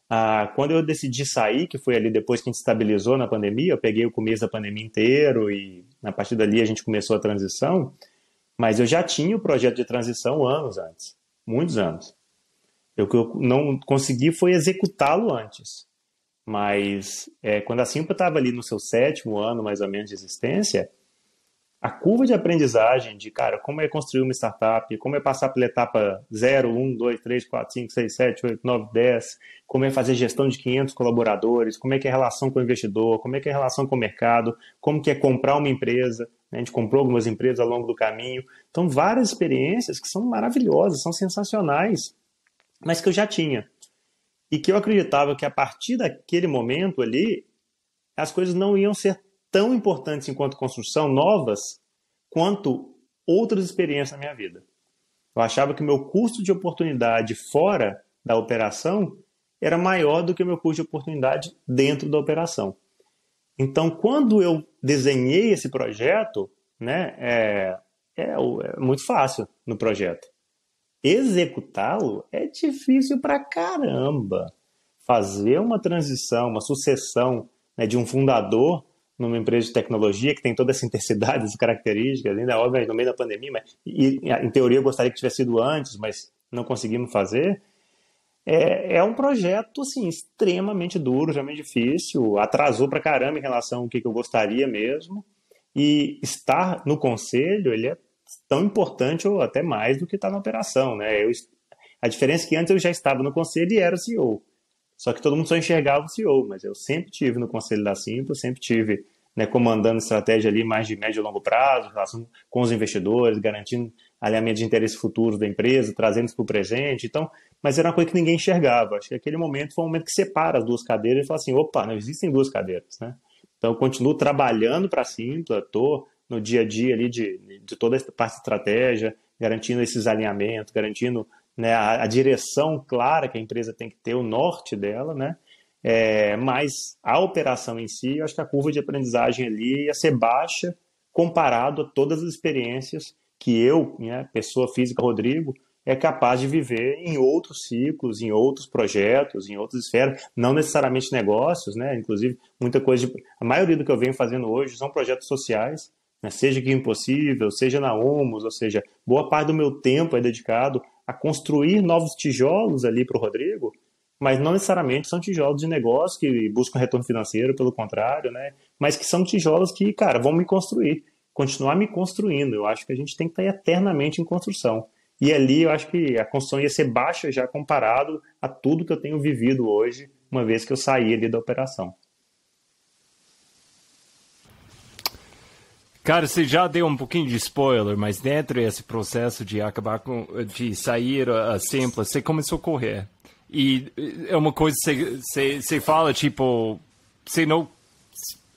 ah, quando eu decidi sair, que foi ali depois que a gente estabilizou na pandemia, eu peguei o começo da pandemia inteiro e a partir dali a gente começou a transição, Mas eu já tinha o projeto de transição anos antes, muitos anos. O que eu não consegui foi executá-lo antes. Mas é, quando a Simpla estava ali no seu sétimo ano, mais ou menos, de existência, a curva de aprendizagem de, cara, como é construir uma startup, como é passar pela etapa 0, 1, 2, 3, 4, 5, 6, 7, 8, 9, 10, como é fazer gestão de 500 colaboradores, como é que é a relação com o investidor, como é que é a relação com o mercado, como que é comprar uma empresa, né? a gente comprou algumas empresas ao longo do caminho. Então, várias experiências que são maravilhosas, são sensacionais, mas que eu já tinha. E que eu acreditava que a partir daquele momento ali, as coisas não iam ser tão importantes enquanto construção, novas, quanto outras experiências na minha vida. Eu achava que o meu custo de oportunidade fora da operação era maior do que o meu custo de oportunidade dentro da operação. Então, quando eu desenhei esse projeto, né, é, é, é muito fácil no projeto. Executá-lo é difícil pra caramba. Fazer uma transição, uma sucessão né, de um fundador numa empresa de tecnologia que tem toda essa intensidade, essas características, ainda óbvio no meio da pandemia, mas e, em teoria eu gostaria que tivesse sido antes, mas não conseguimos fazer. É, é um projeto assim extremamente duro, extremamente difícil, atrasou para caramba em relação ao que, que eu gostaria mesmo. E estar no conselho, ele é tão importante ou até mais do que estar na operação, né? Eu, a diferença é que antes eu já estava no conselho e era CEO. Só que todo mundo só enxergava o CEO, mas eu sempre tive no conselho da Simples, sempre tive né, comandando estratégia ali mais de médio e longo prazo, relação com os investidores, garantindo alinhamento de interesses futuros da empresa, trazendo isso para o presente. Então, mas era uma coisa que ninguém enxergava. Acho que aquele momento foi um momento que separa as duas cadeiras e fala assim, opa, não existem duas cadeiras, né? Então, eu continuo trabalhando para a Simpla, estou no dia a dia ali de, de toda essa parte de estratégia, garantindo esses alinhamentos, garantindo né, a, a, direção clara que a empresa tem que ter, o norte dela, né? É, mas a operação em si, eu acho que a curva de aprendizagem ali ia ser baixa comparado a todas as experiências que eu, né, pessoa física Rodrigo, é capaz de viver em outros ciclos, em outros projetos, em outras esferas, não necessariamente negócios, né? Inclusive, muita coisa de, a maioria do que eu venho fazendo hoje são projetos sociais, né? seja que impossível, seja na Humus, ou seja, boa parte do meu tempo é dedicado a construir novos tijolos ali para o Rodrigo, mas não necessariamente são tijolos de negócio que buscam retorno financeiro, pelo contrário, né? Mas que são tijolos que, cara, vão me construir, continuar me construindo. Eu acho que a gente tem que estar eternamente em construção. E ali eu acho que a construção ia ser baixa já comparado a tudo que eu tenho vivido hoje, uma vez que eu saí ali da operação. Cara, você já deu um pouquinho de spoiler, mas dentro desse processo de acabar com, de sair a simples, você começou a correr. E é uma coisa que você, você fala, tipo, você não,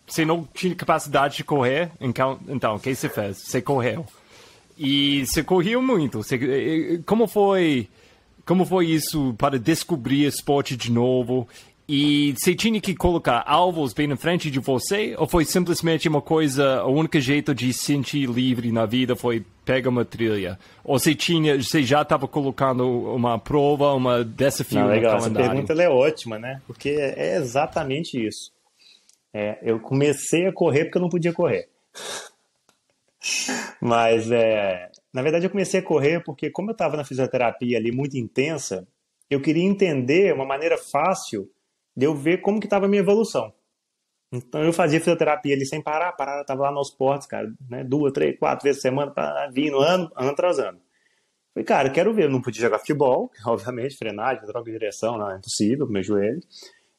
você não tinha capacidade de correr, então, então o que você fez? Você correu. E você correu muito. Você, como foi, como foi isso para descobrir esporte de novo? E você tinha que colocar alvos bem na frente de você? Ou foi simplesmente uma coisa, o único jeito de se sentir livre na vida foi pegar uma trilha? Ou você, tinha, você já estava colocando uma prova, uma desafio Não, legal, Essa pergunta é ótima, né? Porque é exatamente isso. É, eu comecei a correr porque eu não podia correr. Mas, é, na verdade, eu comecei a correr porque, como eu estava na fisioterapia ali muito intensa, eu queria entender uma maneira fácil de eu ver como que estava a minha evolução. Então eu fazia fisioterapia ali sem parar, parar, tava lá nos portos, cara, né, duas, três, quatro vezes por semana, pra, vindo ano, ano atrás ano. Falei, cara, quero ver, eu não podia jogar futebol, obviamente, frenagem, troca de direção, não, é impossível meu joelho.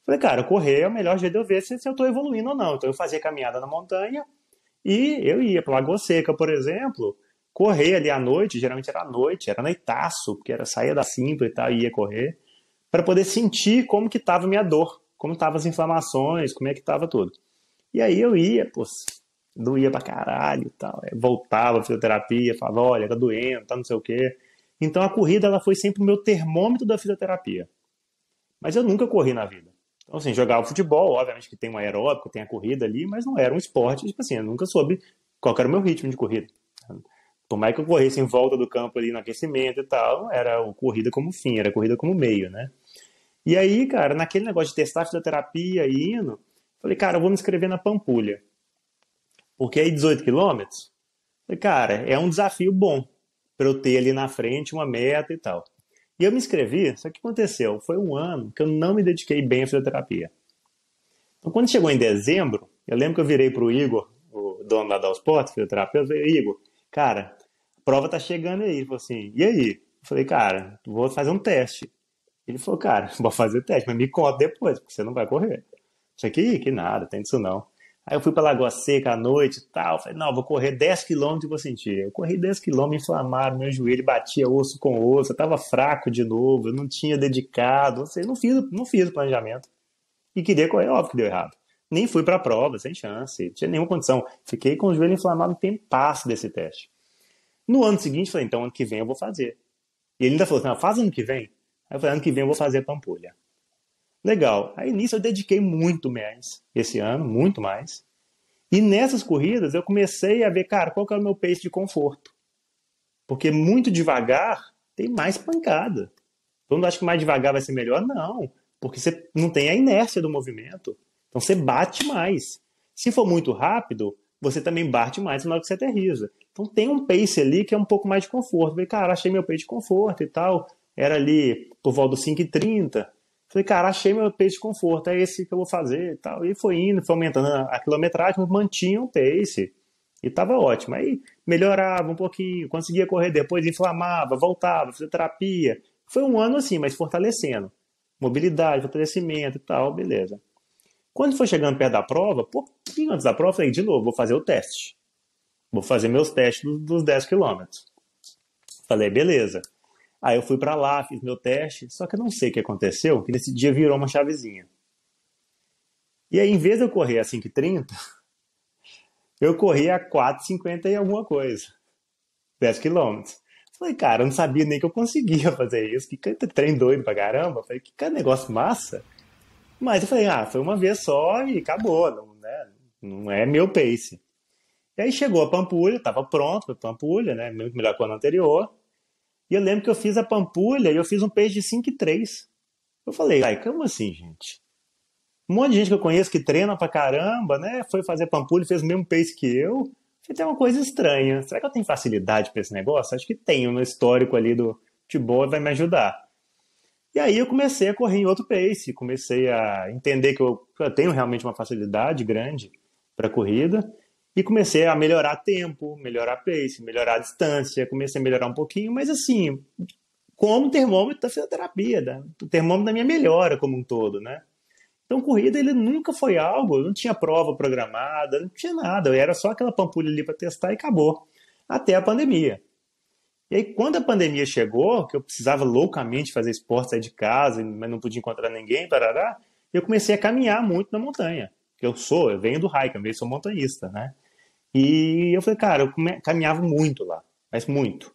Falei, cara, correr é o melhor jeito de eu ver se, se eu tô evoluindo ou não. Então eu fazia caminhada na montanha e eu ia pra Lagoa Seca, por exemplo, correr ali à noite, geralmente era à noite, era noitaço, porque era saía da simples e tal, e ia correr para poder sentir como que estava a minha dor, como estavam as inflamações, como é que estava tudo. E aí eu ia, pô, doía pra caralho e tal. Voltava à fisioterapia, falava, olha, tá doendo, tá não sei o quê. Então a corrida ela foi sempre o meu termômetro da fisioterapia. Mas eu nunca corri na vida. Então, assim, jogava futebol, obviamente que tem um aeróbico, tem a corrida ali, mas não era um esporte, tipo assim, eu nunca soube qual era o meu ritmo de corrida. Por mais que eu corresse em volta do campo ali no aquecimento e tal, era corrida como fim, era corrida como meio, né? E aí, cara, naquele negócio de testar fisioterapia e indo, falei, cara, eu vou me inscrever na Pampulha. Porque aí 18 quilômetros, Falei, cara, é um desafio bom para eu ter ali na frente uma meta e tal. E eu me inscrevi, só que aconteceu? Foi um ano que eu não me dediquei bem à fisioterapia. Então, quando chegou em dezembro, eu lembro que eu virei para o Igor, o dono lá da Sports, fisioterapeuta, eu falei, Igor, cara, a prova tá chegando aí. Ele falou assim, e aí? Eu falei, cara, vou fazer um teste. Ele falou, cara, vou fazer o teste, mas me conta depois, porque você não vai correr. Isso aqui, que nada, tem disso não. Aí eu fui para Lagoa Seca à noite e tal. Falei, não, vou correr 10 quilômetros e vou sentir. Eu corri 10 quilômetros, inflamaram meu joelho, batia osso com osso. Eu tava fraco de novo, eu não tinha dedicado. Ou não fiz, não fiz o planejamento. E queria correr, óbvio que deu errado. Nem fui para a prova, sem chance, não tinha nenhuma condição. Fiquei com o joelho inflamado um tempo passo desse teste. No ano seguinte, falei, então ano que vem eu vou fazer. E ele ainda falou, não, faz ano que vem. Aí eu falei, ano que vem eu vou fazer Pampulha. Legal. Aí nisso eu dediquei muito mais esse ano, muito mais. E nessas corridas eu comecei a ver, cara, qual que é o meu pace de conforto. Porque muito devagar tem mais pancada. Todo mundo acha que mais devagar vai ser melhor? Não. Porque você não tem a inércia do movimento. Então você bate mais. Se for muito rápido, você também bate mais na hora que você aterriza. Então tem um pace ali que é um pouco mais de conforto. Falei, cara, achei meu pace de conforto e tal. Era ali por volta dos 5,30. Falei, cara, achei meu pace de conforto, é esse que eu vou fazer e tal. E foi indo, foi aumentando a quilometragem, mantinha o pace. E tava ótimo. Aí melhorava um pouquinho, conseguia correr depois, inflamava, voltava, fazia terapia. Foi um ano assim, mas fortalecendo. Mobilidade, fortalecimento e tal, beleza. Quando foi chegando perto da prova, pouquinho antes da prova, falei, de novo, vou fazer o teste. Vou fazer meus testes dos 10 quilômetros. Falei, beleza. Aí eu fui para lá, fiz meu teste, só que eu não sei o que aconteceu, que nesse dia virou uma chavezinha. E aí, em vez de eu correr a 5,30, eu corri a 4,50 e alguma coisa. 10 quilômetros. Falei, cara, eu não sabia nem que eu conseguia fazer isso. Que trem doido pra caramba. Falei, que negócio massa. Mas eu falei, ah, foi uma vez só e acabou. Não, né? não é meu pace. E aí chegou a Pampulha, tava pronto pra Pampulha, né? Muito melhor que o ano anterior. E eu lembro que eu fiz a Pampulha e eu fiz um peixe de 5 e 3. Eu falei, ai, como assim, gente? Um monte de gente que eu conheço que treina pra caramba, né? Foi fazer Pampulha e fez o mesmo pace que eu. Falei, tem uma coisa estranha. Será que eu tenho facilidade para esse negócio? Acho que tenho no histórico ali do futebol vai me ajudar. E aí eu comecei a correr em outro pace, comecei a entender que eu, eu tenho realmente uma facilidade grande para corrida e comecei a melhorar tempo, melhorar pace, melhorar distância, comecei a melhorar um pouquinho, mas assim, como termômetro da fisioterapia, o termômetro da minha melhora como um todo, né? Então, corrida ele nunca foi algo, não tinha prova programada, não tinha nada, era só aquela pampulha ali para testar e acabou. Até a pandemia. E aí, quando a pandemia chegou, que eu precisava loucamente fazer esporte, sair de casa, mas não podia encontrar ninguém, parará, eu comecei a caminhar muito na montanha. Que eu sou, eu venho do hiking, eu sou montanhista, né? E eu falei, cara, eu caminhava muito lá, mas muito.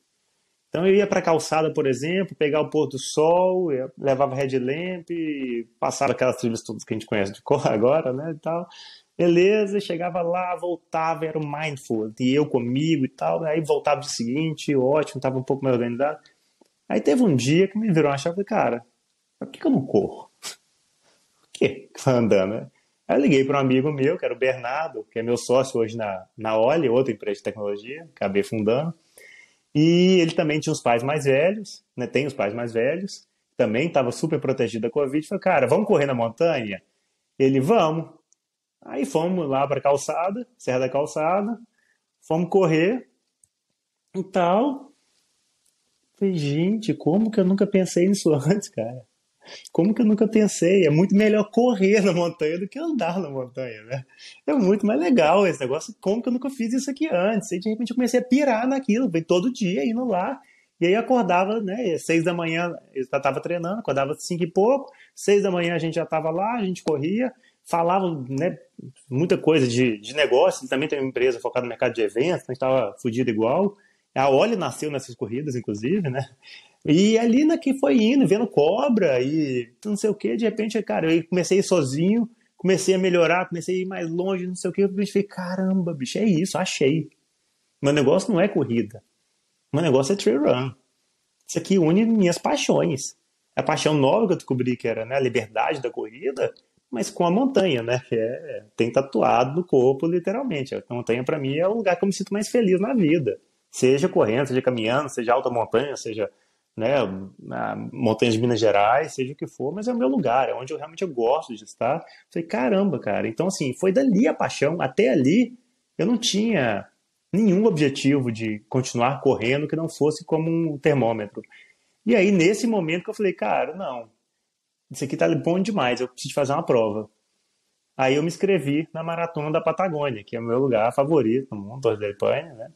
Então eu ia para calçada, por exemplo, pegar o pôr do sol, levava headlamp, passava aquelas trilhas todas que a gente conhece de cor agora, né, e tal. Beleza, chegava lá, voltava, era o mindful, e eu comigo e tal. Aí voltava do seguinte, ótimo, estava um pouco mais organizado. Aí teve um dia que me virou uma chave, cara, por que, que eu não corro? Por que que andando, né? Aí eu liguei para um amigo meu, que era o Bernardo, que é meu sócio hoje na, na Oli, outra empresa de tecnologia, acabei fundando. E ele também tinha os pais mais velhos, né? Tem os pais mais velhos, também estava super protegido da Covid. Falei, cara, vamos correr na montanha? Ele, vamos. Aí fomos lá para a calçada, Serra da Calçada, fomos correr e tal. Falei, gente, como que eu nunca pensei nisso antes, cara? Como que eu nunca pensei? É muito melhor correr na montanha do que andar na montanha, né? É muito mais legal esse negócio. Como que eu nunca fiz isso aqui antes? E de repente eu comecei a pirar naquilo, vem todo dia indo lá. E aí acordava, né? Seis da manhã eu já estava treinando, acordava cinco e pouco. Seis da manhã a gente já estava lá, a gente corria, falava, né? Muita coisa de, de negócio. Também tem uma empresa focada no mercado de eventos, a gente estava fudido igual. A Oli nasceu nessas corridas, inclusive, né? E ali na que foi indo, vendo cobra e não sei o que, de repente, cara, eu comecei sozinho, comecei a melhorar, comecei a ir mais longe, não sei o que, eu falei, caramba, bicho, é isso, achei. Meu negócio não é corrida. Meu negócio é trail run. Isso aqui une minhas paixões. A paixão nova que eu descobri que era né, a liberdade da corrida, mas com a montanha, né? Que é, tem tatuado no corpo, literalmente. A montanha, para mim, é o lugar que eu me sinto mais feliz na vida. Seja correndo, seja caminhando, seja alta montanha, seja né, montanhas de Minas Gerais, seja o que for, mas é o meu lugar, é onde eu realmente eu gosto de estar. Falei, caramba, cara. Então, assim, foi dali a paixão. Até ali, eu não tinha nenhum objetivo de continuar correndo que não fosse como um termômetro. E aí, nesse momento que eu falei, cara, não, isso aqui tá bom demais, eu preciso fazer uma prova. Aí eu me inscrevi na Maratona da Patagônia, que é o meu lugar favorito no mundo, del Paine, né?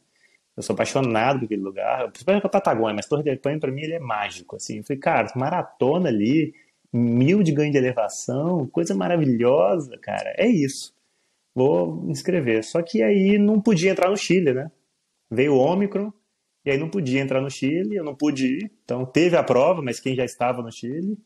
Eu sou apaixonado por aquele lugar, principalmente a Patagônia, mas Torre del Paine para mim ele é mágico, assim. Eu falei, cara, maratona ali, mil de ganho de elevação, coisa maravilhosa, cara, é isso. Vou me inscrever. Só que aí não podia entrar no Chile, né? Veio o Ômicron, e aí não podia entrar no Chile, eu não pude ir. Então teve a prova, mas quem já estava no Chile.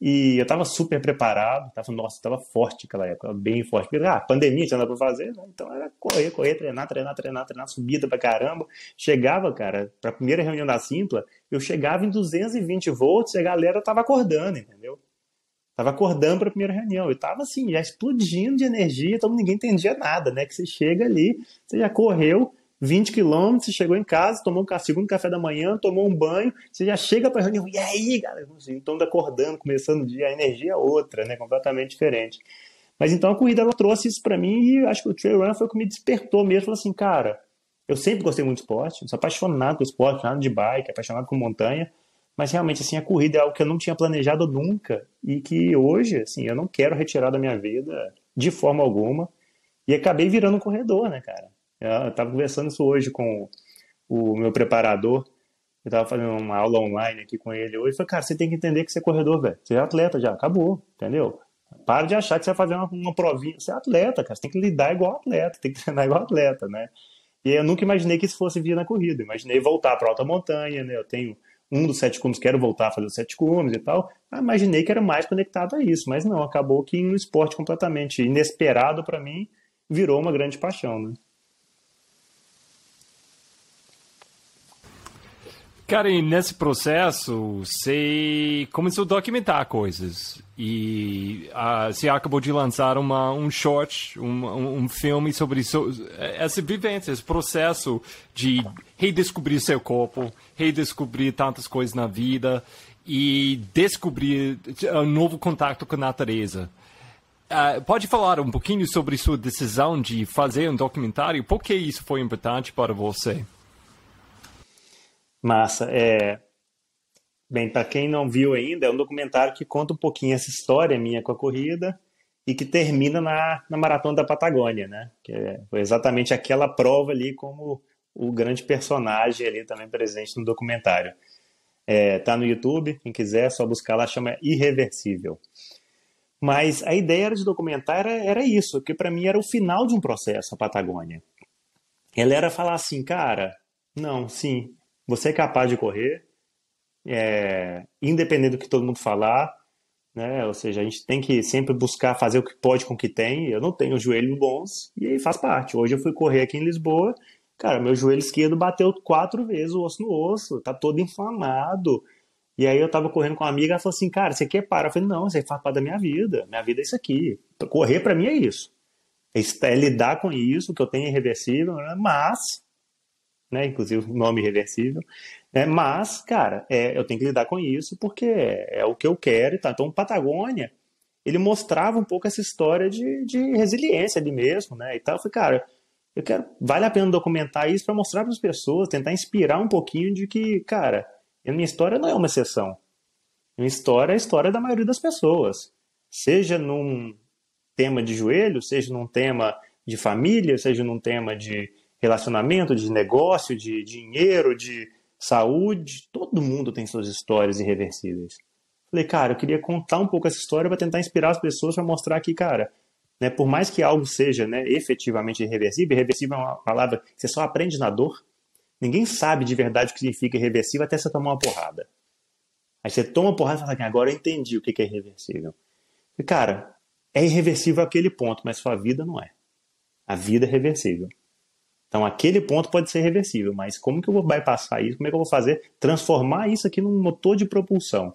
E eu estava super preparado, tava, nossa, estava forte naquela época, bem forte. Porque, ah, pandemia, tinha nada para fazer, né? então era correr, correr, treinar, treinar, treinar, treinar, subida pra caramba. Chegava, cara, para a primeira reunião da Simpla, eu chegava em 220 volts e a galera tava acordando, entendeu? Tava acordando para a primeira reunião. Eu tava assim, já explodindo de energia, então ninguém entendia nada, né? Que você chega ali, você já correu, 20 quilômetros, chegou em casa, tomou um segundo café da manhã, tomou um banho, você já chega para reunião, e aí, galera? Assim, então, acordando, começando o dia, a energia é outra, né? Completamente diferente. Mas então a corrida ela trouxe isso para mim e acho que o trail run foi o que me despertou mesmo. Falou assim, cara, eu sempre gostei muito de esporte, sou apaixonado por esporte, apaixonado de bike, apaixonado por montanha, mas realmente assim a corrida é algo que eu não tinha planejado nunca e que hoje, assim, eu não quero retirar da minha vida de forma alguma. E acabei virando um corredor, né, cara? Eu estava conversando isso hoje com o meu preparador. Eu estava fazendo uma aula online aqui com ele hoje. Falei, cara, você tem que entender que você é corredor, velho. Você é atleta já, acabou, entendeu? Para de achar que você vai fazer uma, uma provinha. Você é atleta, cara. Você tem que lidar igual atleta, tem que treinar igual atleta, né? E eu nunca imaginei que isso fosse vir na corrida. Imaginei voltar para alta montanha, né? Eu tenho um dos sete cumes, quero voltar a fazer os sete cumes e tal. Eu imaginei que era mais conectado a isso, mas não, acabou que um esporte completamente inesperado para mim virou uma grande paixão, né? Cara, e nesse processo, você começou a documentar coisas. E uh, você acabou de lançar uma, um short, um, um filme sobre so, essa vivência, esse processo de redescobrir seu corpo, redescobrir tantas coisas na vida e descobrir um novo contato com a natureza. Uh, pode falar um pouquinho sobre sua decisão de fazer um documentário? Por que isso foi importante para você? Massa. É... Bem, para quem não viu ainda, é um documentário que conta um pouquinho essa história minha com a corrida e que termina na, na Maratona da Patagônia, né? Que é, foi exatamente aquela prova ali como o grande personagem ali também presente no documentário. É, tá no YouTube, quem quiser, é só buscar lá, chama Irreversível. Mas a ideia de documentar era, era isso, porque para mim era o final de um processo, a Patagônia. Ela era falar assim, cara, não, sim, você é capaz de correr, é, independente do que todo mundo falar, né? Ou seja, a gente tem que sempre buscar fazer o que pode com o que tem. Eu não tenho joelhos bons e aí faz parte. Hoje eu fui correr aqui em Lisboa, cara, meu joelho esquerdo bateu quatro vezes o osso no osso, tá todo inflamado. E aí eu tava correndo com uma amiga, ela falou assim, cara, você quer parar? Eu falei, não, você faz parte da minha vida. Minha vida é isso aqui. Correr para mim é isso. É, é lidar com isso, que eu tenho irreversível, né? mas né? Inclusive o nome irreversível. É, mas, cara, é, eu tenho que lidar com isso porque é, é o que eu quero e tá. Então, Patagônia, ele mostrava um pouco essa história de, de resiliência ali mesmo, né? E tal. Eu falei, cara, eu quero, vale a pena documentar isso para mostrar para as pessoas, tentar inspirar um pouquinho de que, cara, a minha história não é uma exceção. Minha história é a história da maioria das pessoas. Seja num tema de joelho, seja num tema de família, seja num tema de relacionamento, de negócio, de dinheiro, de saúde. Todo mundo tem suas histórias irreversíveis. Falei, cara, eu queria contar um pouco essa história para tentar inspirar as pessoas para mostrar que, cara, né, por mais que algo seja né, efetivamente irreversível, irreversível é uma palavra que você só aprende na dor. Ninguém sabe de verdade o que significa irreversível até você tomar uma porrada. Aí você toma uma porrada e fala assim, agora eu entendi o que é irreversível. E, cara, é irreversível aquele ponto, mas sua vida não é. A vida é reversível. Então, aquele ponto pode ser reversível, mas como que eu vou bypassar isso? Como é que eu vou fazer? Transformar isso aqui num motor de propulsão.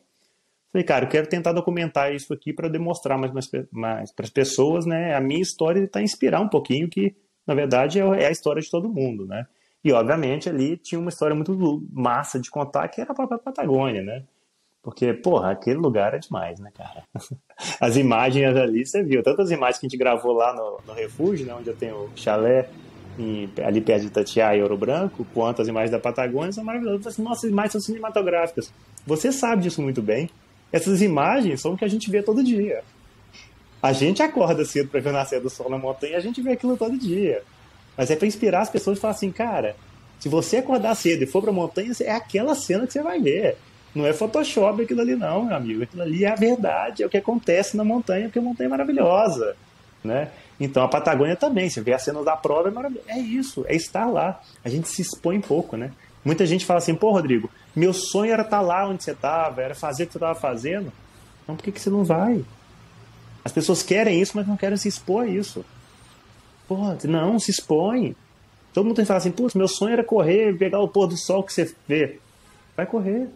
Falei, cara, eu quero tentar documentar isso aqui para demonstrar mais, mais, mais para as pessoas, né, a minha história e tentar inspirar um pouquinho que, na verdade, é, é a história de todo mundo, né? E, obviamente, ali tinha uma história muito massa de contar, que era a própria Patagônia, né? Porque, porra, aquele lugar é demais, né, cara? As imagens ali, você viu, tantas imagens que a gente gravou lá no, no refúgio, né, onde eu tenho o chalé, em, ali perto de Itatiaia e Ouro Branco, quanto as imagens da Patagônia, são maravilhosas. Assim, Nossa, as imagens são cinematográficas. Você sabe disso muito bem. Essas imagens são o que a gente vê todo dia. A gente acorda cedo para ver o nascer do sol na montanha e a gente vê aquilo todo dia. Mas é para inspirar as pessoas e falar assim, cara, se você acordar cedo e for para a montanha, é aquela cena que você vai ver. Não é Photoshop aquilo ali, não, meu amigo. Aquilo ali é a verdade, é o que acontece na montanha, porque a montanha é maravilhosa. Né? Então a Patagônia também, você vê as cenas da prova, é maravilhoso. É isso, é estar lá. A gente se expõe pouco, né? Muita gente fala assim, pô, Rodrigo, meu sonho era estar lá onde você estava, era fazer o que você estava fazendo. Então por que, que você não vai? As pessoas querem isso, mas não querem se expor a isso. Pô, não, se expõe. Todo mundo tem que falar assim, putz, meu sonho era correr, pegar o pôr do sol que você vê. Vai correr.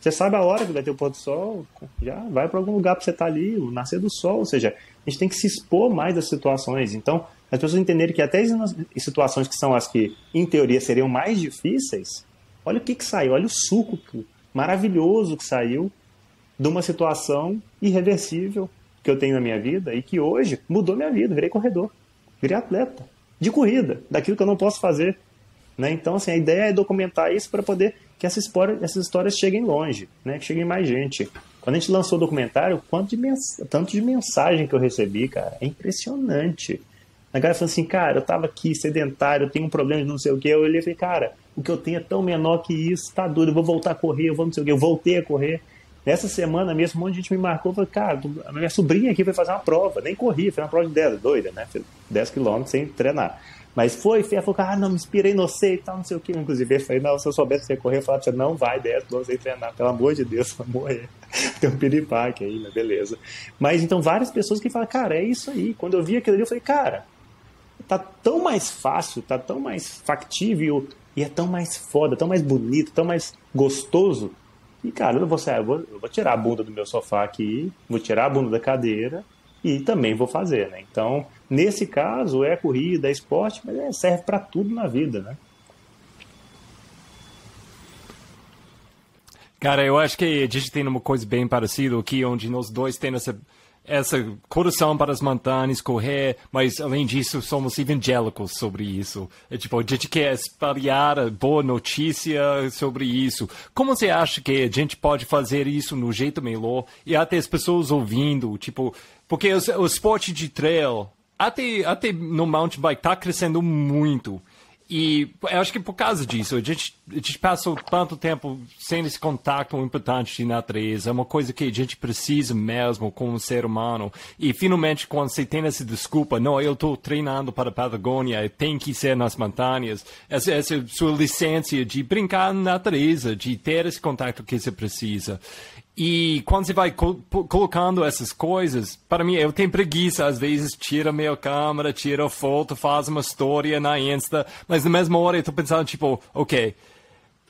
Você sabe a hora que vai ter o pôr do sol, já vai para algum lugar para você estar tá ali, o nascer do sol. Ou seja, a gente tem que se expor mais às situações. Então, as pessoas entenderem que até em situações que são as que, em teoria, seriam mais difíceis, olha o que, que saiu, olha o suco maravilhoso que saiu de uma situação irreversível que eu tenho na minha vida e que hoje mudou minha vida, virei corredor, virei atleta de corrida, daquilo que eu não posso fazer. Né? Então, assim, a ideia é documentar isso para poder que essas histórias, cheguem longe, né? que cheguem mais gente. Quando a gente lançou o documentário, quanto de mens... tanto de mensagem que eu recebi, cara, é impressionante. A galera falou assim, cara, eu tava aqui sedentário, eu tenho um problema de não sei o que. Eu olhei e falei, cara, o que eu tenho é tão menor que isso, tá doido, eu vou voltar a correr, eu vou não sei o que. Eu voltei a correr. Nessa semana mesmo, um monte de gente me marcou, falou, cara, a minha sobrinha aqui vai fazer uma prova, nem corri, foi uma prova de 10, doida, né? 10 quilômetros sem treinar. Mas foi, Fê falou, ah, não, me inspirei no sei e tal, não sei o que. Inclusive, eu falei, não, se eu soubesse que correr, eu falava, você não vai 10 quilômetros sem treinar, pelo amor de Deus, vai morrer. Tem um piripaque aí, né? Beleza. Mas então, várias pessoas que falam, cara, é isso aí. Quando eu vi aquilo ali, eu falei, cara, tá tão mais fácil, tá tão mais factível e é tão mais foda, tão mais bonito, tão mais gostoso. E, cara, eu vou, eu vou, eu vou tirar a bunda do meu sofá aqui, vou tirar a bunda da cadeira e também vou fazer, né? Então, Nesse caso, é corrida, é esporte, mas é, serve para tudo na vida, né? Cara, eu acho que a gente tem uma coisa bem parecida aqui, onde nós dois temos essa, essa coração para as montanhas, correr, mas além disso somos evangélicos sobre isso. É, tipo, a gente quer espalhar boa notícia sobre isso. Como você acha que a gente pode fazer isso no jeito melhor e até as pessoas ouvindo, tipo, porque o, o esporte de trail até, até no mountain bike está crescendo muito. E eu acho que por causa disso, a gente, a gente passou tanto tempo sem esse contato importante de natureza, é uma coisa que a gente precisa mesmo como ser humano. E finalmente, quando você tem essa desculpa, não, eu estou treinando para a Patagônia, tem que ser nas montanhas, essa, essa sua licença de brincar na natureza, de ter esse contato que você precisa. E quando você vai co colocando essas coisas, para mim, eu tenho preguiça, às vezes tira minha câmera, tira foto, faz uma história na Insta, mas na mesma hora eu tô pensando, tipo, ok,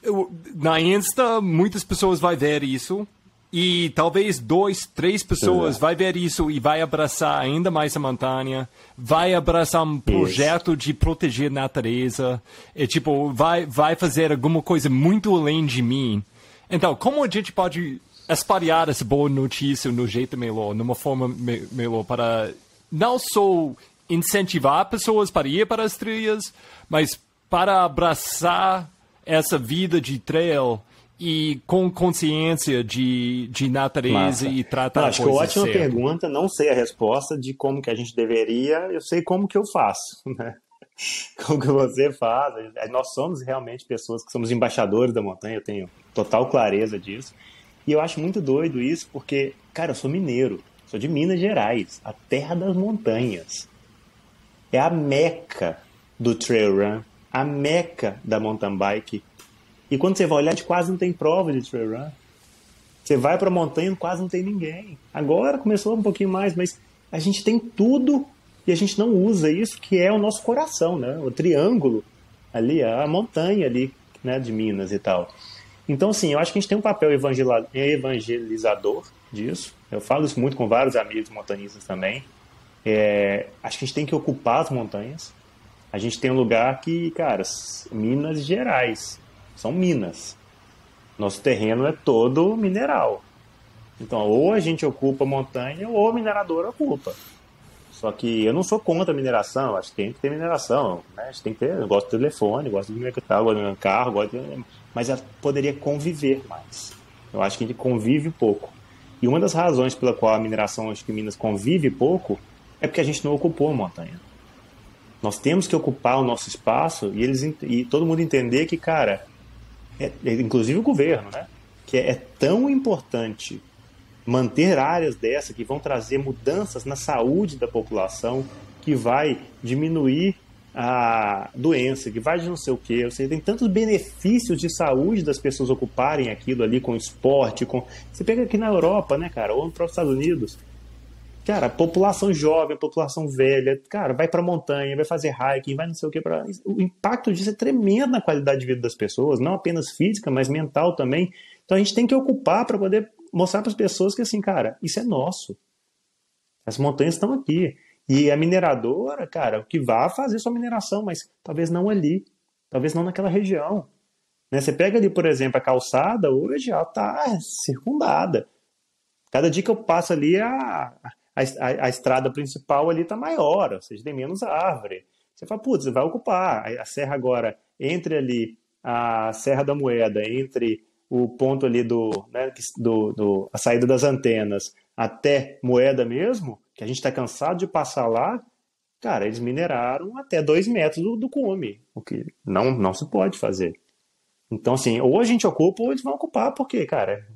eu, na Insta muitas pessoas vão ver isso, e talvez dois, três pessoas vai ver isso e vai abraçar ainda mais a montanha, vai abraçar um projeto de proteger a natureza, e tipo, vai, vai fazer alguma coisa muito além de mim. Então, como a gente pode espalhar essa boa notícia no jeito melhor, numa forma me melhor, para não só incentivar pessoas para ir para as trilhas, mas para abraçar essa vida de trail e com consciência de, de natureza Massa. e tratar Acho que é ótima certo. pergunta, não sei a resposta de como que a gente deveria, eu sei como que eu faço, né? Como que você faz, nós somos realmente pessoas que somos embaixadores da montanha, eu tenho total clareza disso, e eu acho muito doido isso porque, cara, eu sou mineiro, sou de Minas Gerais, a terra das montanhas. É a meca do trail run, a meca da mountain bike. E quando você vai olhar, quase não tem prova de trail run. Você vai para a montanha, quase não tem ninguém. Agora começou um pouquinho mais, mas a gente tem tudo e a gente não usa isso, que é o nosso coração, né? O triângulo ali, a montanha ali, né, de Minas e tal. Então, assim, eu acho que a gente tem um papel evangelizador disso. Eu falo isso muito com vários amigos montanhistas também. É, acho que a gente tem que ocupar as montanhas. A gente tem um lugar que, cara, Minas Gerais são minas. Nosso terreno é todo mineral. Então, ou a gente ocupa a montanha ou o minerador ocupa. Só que eu não sou contra a mineração, acho que tem que ter mineração. Né? A gente tem que ter, eu gosto de telefone, gosto de mercado, gosto de carro, gosto de, mas ela poderia conviver mais. Eu acho que gente convive pouco. E uma das razões pela qual a mineração, que Minas convive pouco, é porque a gente não ocupou a montanha. Nós temos que ocupar o nosso espaço e eles e todo mundo entender que, cara, é, inclusive o governo, né? Que é, é tão importante manter áreas dessa que vão trazer mudanças na saúde da população, que vai diminuir a doença, que vai de não sei o quê. Ou seja, tem tantos benefícios de saúde das pessoas ocuparem aquilo ali com esporte, com. Você pega aqui na Europa, né, cara, ou para os Estados Unidos. Cara, população jovem, população velha, cara, vai para montanha, vai fazer hiking, vai não sei o que para o impacto disso é tremendo na qualidade de vida das pessoas, não apenas física, mas mental também. Então a gente tem que ocupar para poder mostrar para as pessoas que assim, cara, isso é nosso. As montanhas estão aqui. E a mineradora, cara, que vá fazer sua mineração, mas talvez não ali, talvez não naquela região. Né? Você pega ali, por exemplo, a calçada, hoje ela está circundada. Cada dia que eu passo ali, a, a, a, a estrada principal ali está maior, ou seja, tem menos árvore. Você fala, putz, vai ocupar. A serra agora, entre ali a Serra da Moeda, entre o ponto ali do, né, do, do, a saída das antenas até moeda mesmo, que a gente está cansado de passar lá, cara, eles mineraram até dois metros do, do cume, o que não, não se pode fazer. Então, assim, ou a gente ocupa ou eles vão ocupar, porque, cara.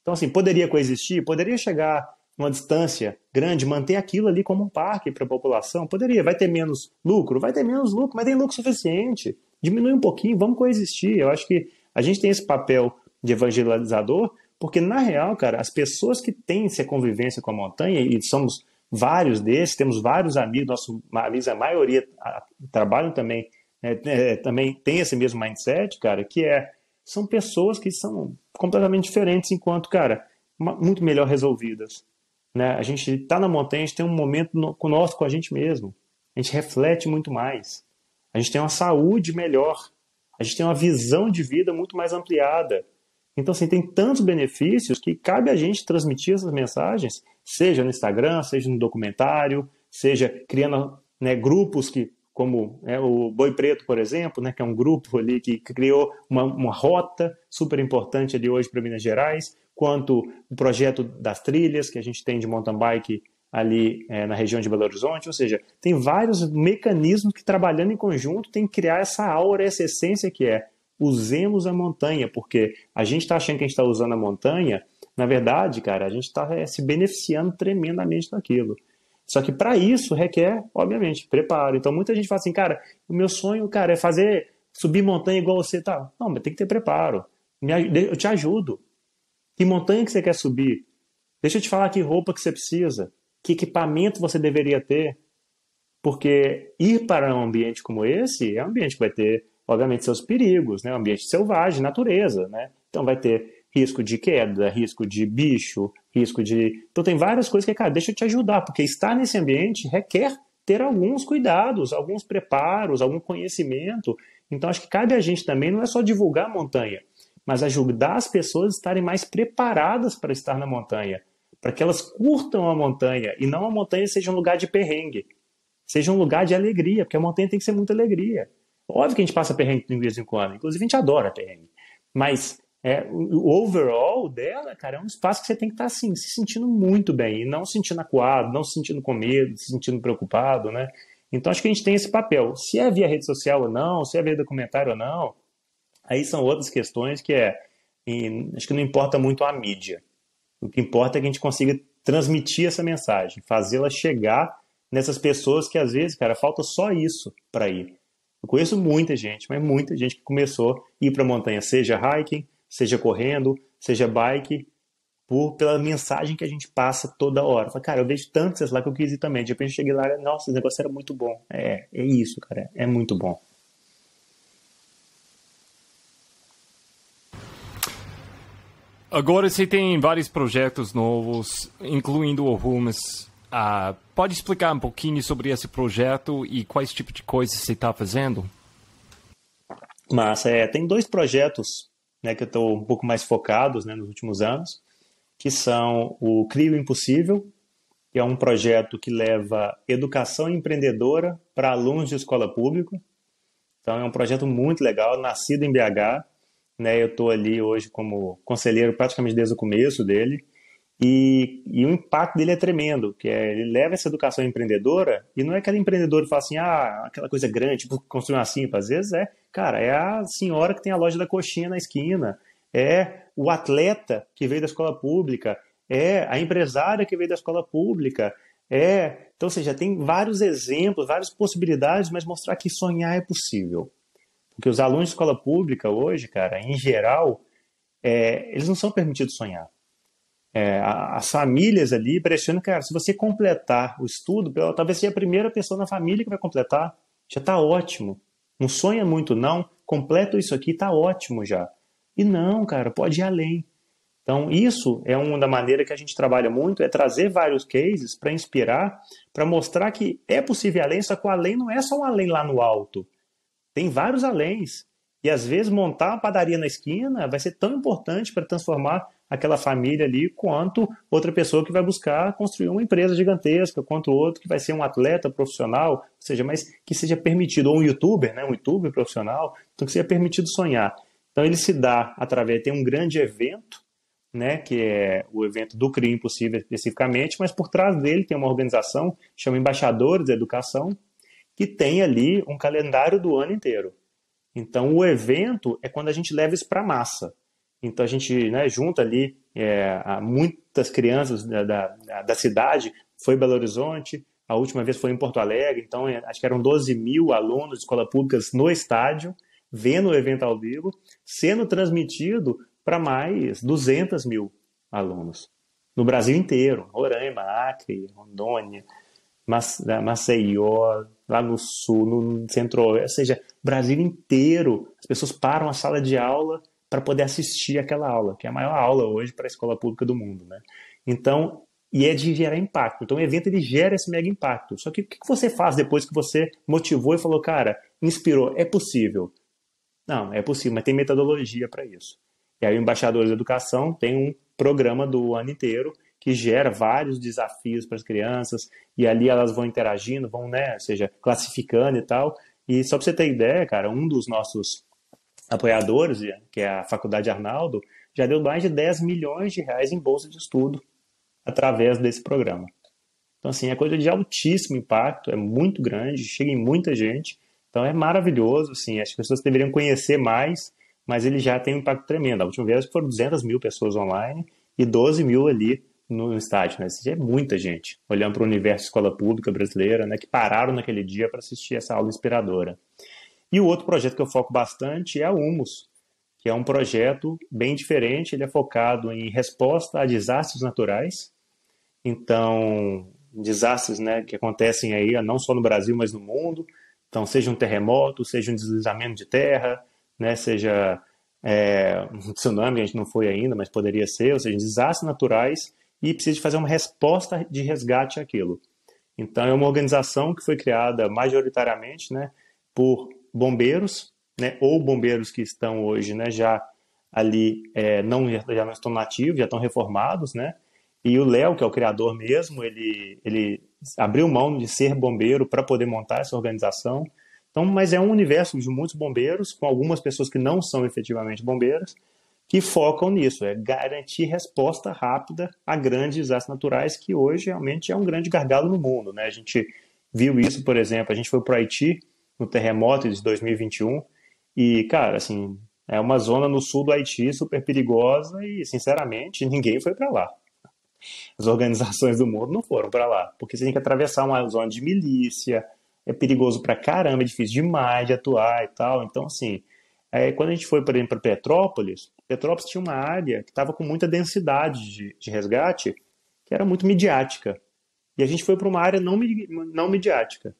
Então, assim, poderia coexistir, poderia chegar uma distância grande, manter aquilo ali como um parque para a população, poderia. Vai ter menos lucro? Vai ter menos lucro, mas tem lucro suficiente. Diminui um pouquinho, vamos coexistir. Eu acho que a gente tem esse papel de evangelizador, porque na real, cara, as pessoas que têm essa convivência com a montanha, e somos vários desses, temos vários amigos, nosso, a maioria trabalham também, é, é, também tem esse mesmo mindset, cara, que é, são pessoas que são completamente diferentes, enquanto, cara, muito melhor resolvidas. Né? A gente está na montanha, a gente tem um momento no, conosco com a gente mesmo. A gente reflete muito mais. A gente tem uma saúde melhor. A gente tem uma visão de vida muito mais ampliada. Então, assim, tem tantos benefícios que cabe a gente transmitir essas mensagens, seja no Instagram, seja no documentário, seja criando né, grupos que, como né, o Boi Preto, por exemplo, né, que é um grupo ali que criou uma, uma rota super importante ali hoje para Minas Gerais, quanto o projeto das trilhas que a gente tem de mountain bike ali é, na região de Belo Horizonte, ou seja, tem vários mecanismos que trabalhando em conjunto tem que criar essa aura, essa essência que é usemos a montanha, porque a gente está achando que a gente está usando a montanha, na verdade, cara, a gente está é, se beneficiando tremendamente daquilo. Só que para isso requer, obviamente, preparo. Então muita gente fala assim, cara, o meu sonho, cara, é fazer subir montanha igual você tá. Não, mas tem que ter preparo. Eu te ajudo. Que montanha que você quer subir? Deixa eu te falar que roupa que você precisa, que equipamento você deveria ter. Porque ir para um ambiente como esse é um ambiente que vai ter obviamente, seus perigos, né? Um ambiente selvagem, natureza, né? Então vai ter risco de queda, risco de bicho, risco de. Então tem várias coisas que, cara, deixa eu te ajudar, porque estar nesse ambiente requer ter alguns cuidados, alguns preparos, algum conhecimento. Então acho que cabe a gente também não é só divulgar a montanha, mas ajudar as pessoas a estarem mais preparadas para estar na montanha, para que elas curtam a montanha e não a montanha seja um lugar de perrengue, seja um lugar de alegria, porque a montanha tem que ser muita alegria. Óbvio que a gente passa perrengue de vez em quando, inclusive a gente adora perrengue. Mas é, o overall dela, cara, é um espaço que você tem que estar assim, se sentindo muito bem, e não se sentindo acuado, não se sentindo com medo, se sentindo preocupado, né? Então acho que a gente tem esse papel. Se é via rede social ou não, se é via documentário ou não, aí são outras questões que é. acho que não importa muito a mídia. O que importa é que a gente consiga transmitir essa mensagem, fazê-la chegar nessas pessoas que às vezes, cara, falta só isso para ir. Eu conheço muita gente, mas muita gente que começou a ir para montanha, seja hiking, seja correndo, seja bike, por, pela mensagem que a gente passa toda hora. Fala, cara, eu vejo tantos lá que eu quis ir também. De repente eu cheguei lá, nossa, esse negócio era muito bom. É, é isso, cara, é muito bom. Agora você tem vários projetos novos, incluindo o Rumas. Uh, pode explicar um pouquinho sobre esse projeto e quais tipos de coisas você está fazendo? Massa, é, tem dois projetos né, que eu estou um pouco mais focados né, nos últimos anos, que são o Crio Impossível, que é um projeto que leva educação empreendedora para alunos de escola pública. Então é um projeto muito legal, nascido em BH. Né, eu estou ali hoje como conselheiro praticamente desde o começo dele. E, e, o impacto dele é tremendo, que é, ele leva essa educação empreendedora e não é aquele empreendedor que fala assim, ah, aquela coisa grande, tipo, construir uma simples. Às vezes é, cara, é a senhora que tem a loja da coxinha na esquina, é o atleta que veio da escola pública, é a empresária que veio da escola pública, é. Então, ou seja, tem vários exemplos, várias possibilidades, mas mostrar que sonhar é possível. Porque os alunos de escola pública hoje, cara, em geral, é, eles não são permitidos sonhar. É, as famílias ali pressionam, cara, se você completar o estudo, talvez seja a primeira pessoa na família que vai completar, já está ótimo. Não sonha muito, não. Completa isso aqui, está ótimo já. E não, cara, pode ir além. Então, isso é uma da maneira que a gente trabalha muito, é trazer vários cases para inspirar, para mostrar que é possível além, só que o além não é só um além lá no alto. Tem vários aléns. E às vezes montar uma padaria na esquina vai ser tão importante para transformar aquela família ali quanto outra pessoa que vai buscar construir uma empresa gigantesca, quanto outro que vai ser um atleta profissional, ou seja, mas que seja permitido, ou um youtuber, né, um youtuber profissional, então que seja permitido sonhar. Então ele se dá através, tem um grande evento, né, que é o evento do CRI Impossível especificamente, mas por trás dele tem uma organização chama Embaixadores da Educação, que tem ali um calendário do ano inteiro. Então o evento é quando a gente leva isso para a massa. Então a gente né, junta ali é, muitas crianças da, da, da, cidade, foi Belo Horizonte, a última vez foi em Porto Alegre, então é, acho que eram 12 mil alunos de escolas públicas no estádio, vendo o evento ao vivo, sendo transmitido para mais 200 mil alunos no Brasil inteiro, Roraima, Acre, Rondônia, né, Maceió, lá no sul, no centro, ou seja, Brasil inteiro. As pessoas param a sala de aula para poder assistir aquela aula, que é a maior aula hoje para a escola pública do mundo, né? Então, e é de gerar impacto. Então, o evento ele gera esse mega impacto. Só que o que você faz depois que você motivou e falou, cara, inspirou, é possível? Não, é possível, mas tem metodologia para isso. E aí o Embaixadores da Educação tem um programa do ano inteiro que gera vários desafios para as crianças, e ali elas vão interagindo, vão, né, seja, classificando e tal. E só para você ter ideia, cara, um dos nossos apoiadores, que é a Faculdade Arnaldo, já deu mais de 10 milhões de reais em bolsa de estudo através desse programa. Então, assim, é coisa de altíssimo impacto, é muito grande, chega em muita gente, então é maravilhoso, assim, as pessoas deveriam conhecer mais mas ele já tem um impacto tremendo. A última vez foram 200 mil pessoas online e 12 mil ali no estádio, né? Isso é muita gente olhando para o universo escola pública brasileira, né? Que pararam naquele dia para assistir essa aula inspiradora. E o outro projeto que eu foco bastante é a Humus, que é um projeto bem diferente. Ele é focado em resposta a desastres naturais. Então, desastres, né? Que acontecem aí não só no Brasil, mas no mundo. Então, seja um terremoto, seja um deslizamento de terra, né, seja é, um tsunami, a gente não foi ainda, mas poderia ser, ou seja, desastres naturais, e precisa fazer uma resposta de resgate àquilo. Então, é uma organização que foi criada majoritariamente né, por bombeiros, né, ou bombeiros que estão hoje né, já ali, é, não, já não estão nativos, já estão reformados, né, e o Léo, que é o criador mesmo, ele, ele abriu mão de ser bombeiro para poder montar essa organização. Então, mas é um universo de muitos bombeiros, com algumas pessoas que não são efetivamente bombeiros, que focam nisso, é garantir resposta rápida a grandes desastres naturais, que hoje realmente é um grande gargalo no mundo. Né? A gente viu isso, por exemplo, a gente foi para o Haiti no terremoto de 2021, e, cara, assim, é uma zona no sul do Haiti super perigosa e, sinceramente, ninguém foi para lá. As organizações do mundo não foram para lá, porque você tem que atravessar uma zona de milícia, é perigoso pra caramba, é difícil demais de atuar e tal. Então, assim, é, quando a gente foi, por exemplo, para Petrópolis, Petrópolis tinha uma área que estava com muita densidade de, de, resgate, que era muito midiática. E a gente foi para uma área não, não midiática.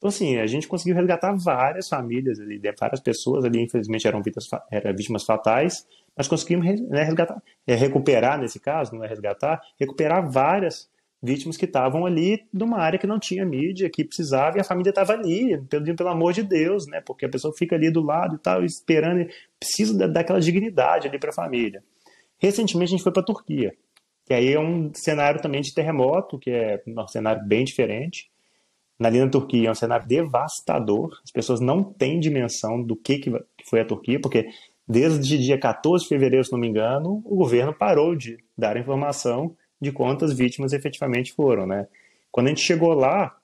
Então, assim, a gente conseguiu resgatar várias famílias ali, várias pessoas ali, infelizmente eram vítimas, eram vítimas fatais, nós conseguimos né, resgatar, é, recuperar, nesse caso, não é resgatar, recuperar várias vítimas que estavam ali numa área que não tinha mídia, que precisava, e a família estava ali, pedindo pelo amor de Deus, né? Porque a pessoa fica ali do lado e tal, esperando, precisa daquela dignidade ali para a família. Recentemente a gente foi para a Turquia, que aí é um cenário também de terremoto, que é um cenário bem diferente. Na linha da Turquia é um cenário devastador, as pessoas não têm dimensão do que, que foi a Turquia, porque desde dia 14 de fevereiro, se não me engano, o governo parou de dar informação de quantas vítimas efetivamente foram, né? Quando a gente chegou lá,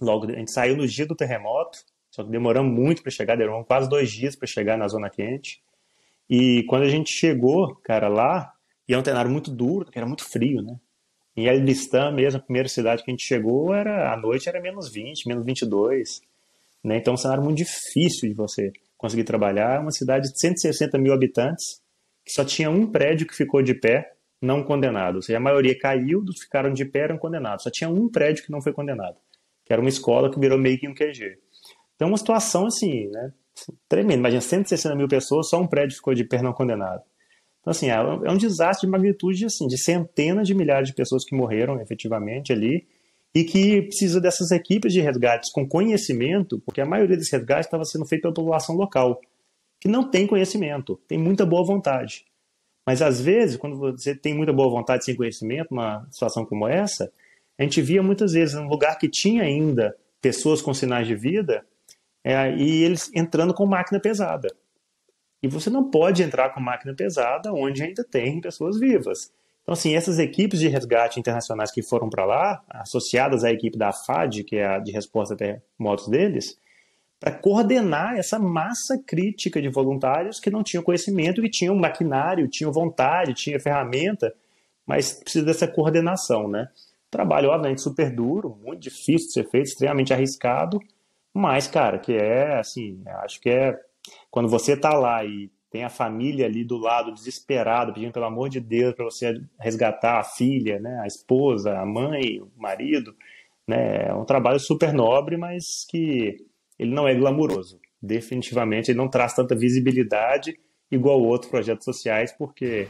logo a gente saiu no dia do terremoto, só que demoramos muito para chegar, demoramos quase dois dias para chegar na zona quente. E quando a gente chegou, cara, lá, e é um cenário muito duro, porque era muito frio, né? Em Elbistan mesmo, a primeira cidade que a gente chegou, era à noite era menos 20, menos 22, né? Então é um cenário muito difícil de você conseguir trabalhar. É uma cidade de 160 mil habitantes, que só tinha um prédio que ficou de pé, não condenado. Ou seja, a maioria caiu, dos que ficaram de pé eram condenados. Só tinha um prédio que não foi condenado, que era uma escola que virou meio que um QG. Então, uma situação assim, né, tremenda. Imagina, 160 mil pessoas, só um prédio ficou de pé não condenado. Então, assim, é, é um desastre de magnitude assim, de centenas de milhares de pessoas que morreram efetivamente ali e que precisa dessas equipes de resgates com conhecimento, porque a maioria desses resgates estava sendo feito pela população local, que não tem conhecimento, tem muita boa vontade. Mas às vezes, quando você tem muita boa vontade sem conhecimento, uma situação como essa, a gente via muitas vezes um lugar que tinha ainda pessoas com sinais de vida é, e eles entrando com máquina pesada. E você não pode entrar com máquina pesada onde ainda tem pessoas vivas. Então, assim, essas equipes de resgate internacionais que foram para lá, associadas à equipe da FAD, que é a de resposta a terremotos deles, para coordenar essa massa crítica de voluntários que não tinham conhecimento, que tinham maquinário, tinham vontade, tinham ferramenta, mas precisa dessa coordenação, né? Trabalho, obviamente, super duro, muito difícil de ser feito, extremamente arriscado, mas, cara, que é, assim, acho que é quando você está lá e tem a família ali do lado desesperada, pedindo pelo amor de Deus para você resgatar a filha, né, a esposa, a mãe, o marido, né, é um trabalho super nobre, mas que ele não é glamuroso. Definitivamente, ele não traz tanta visibilidade igual outros projetos sociais, porque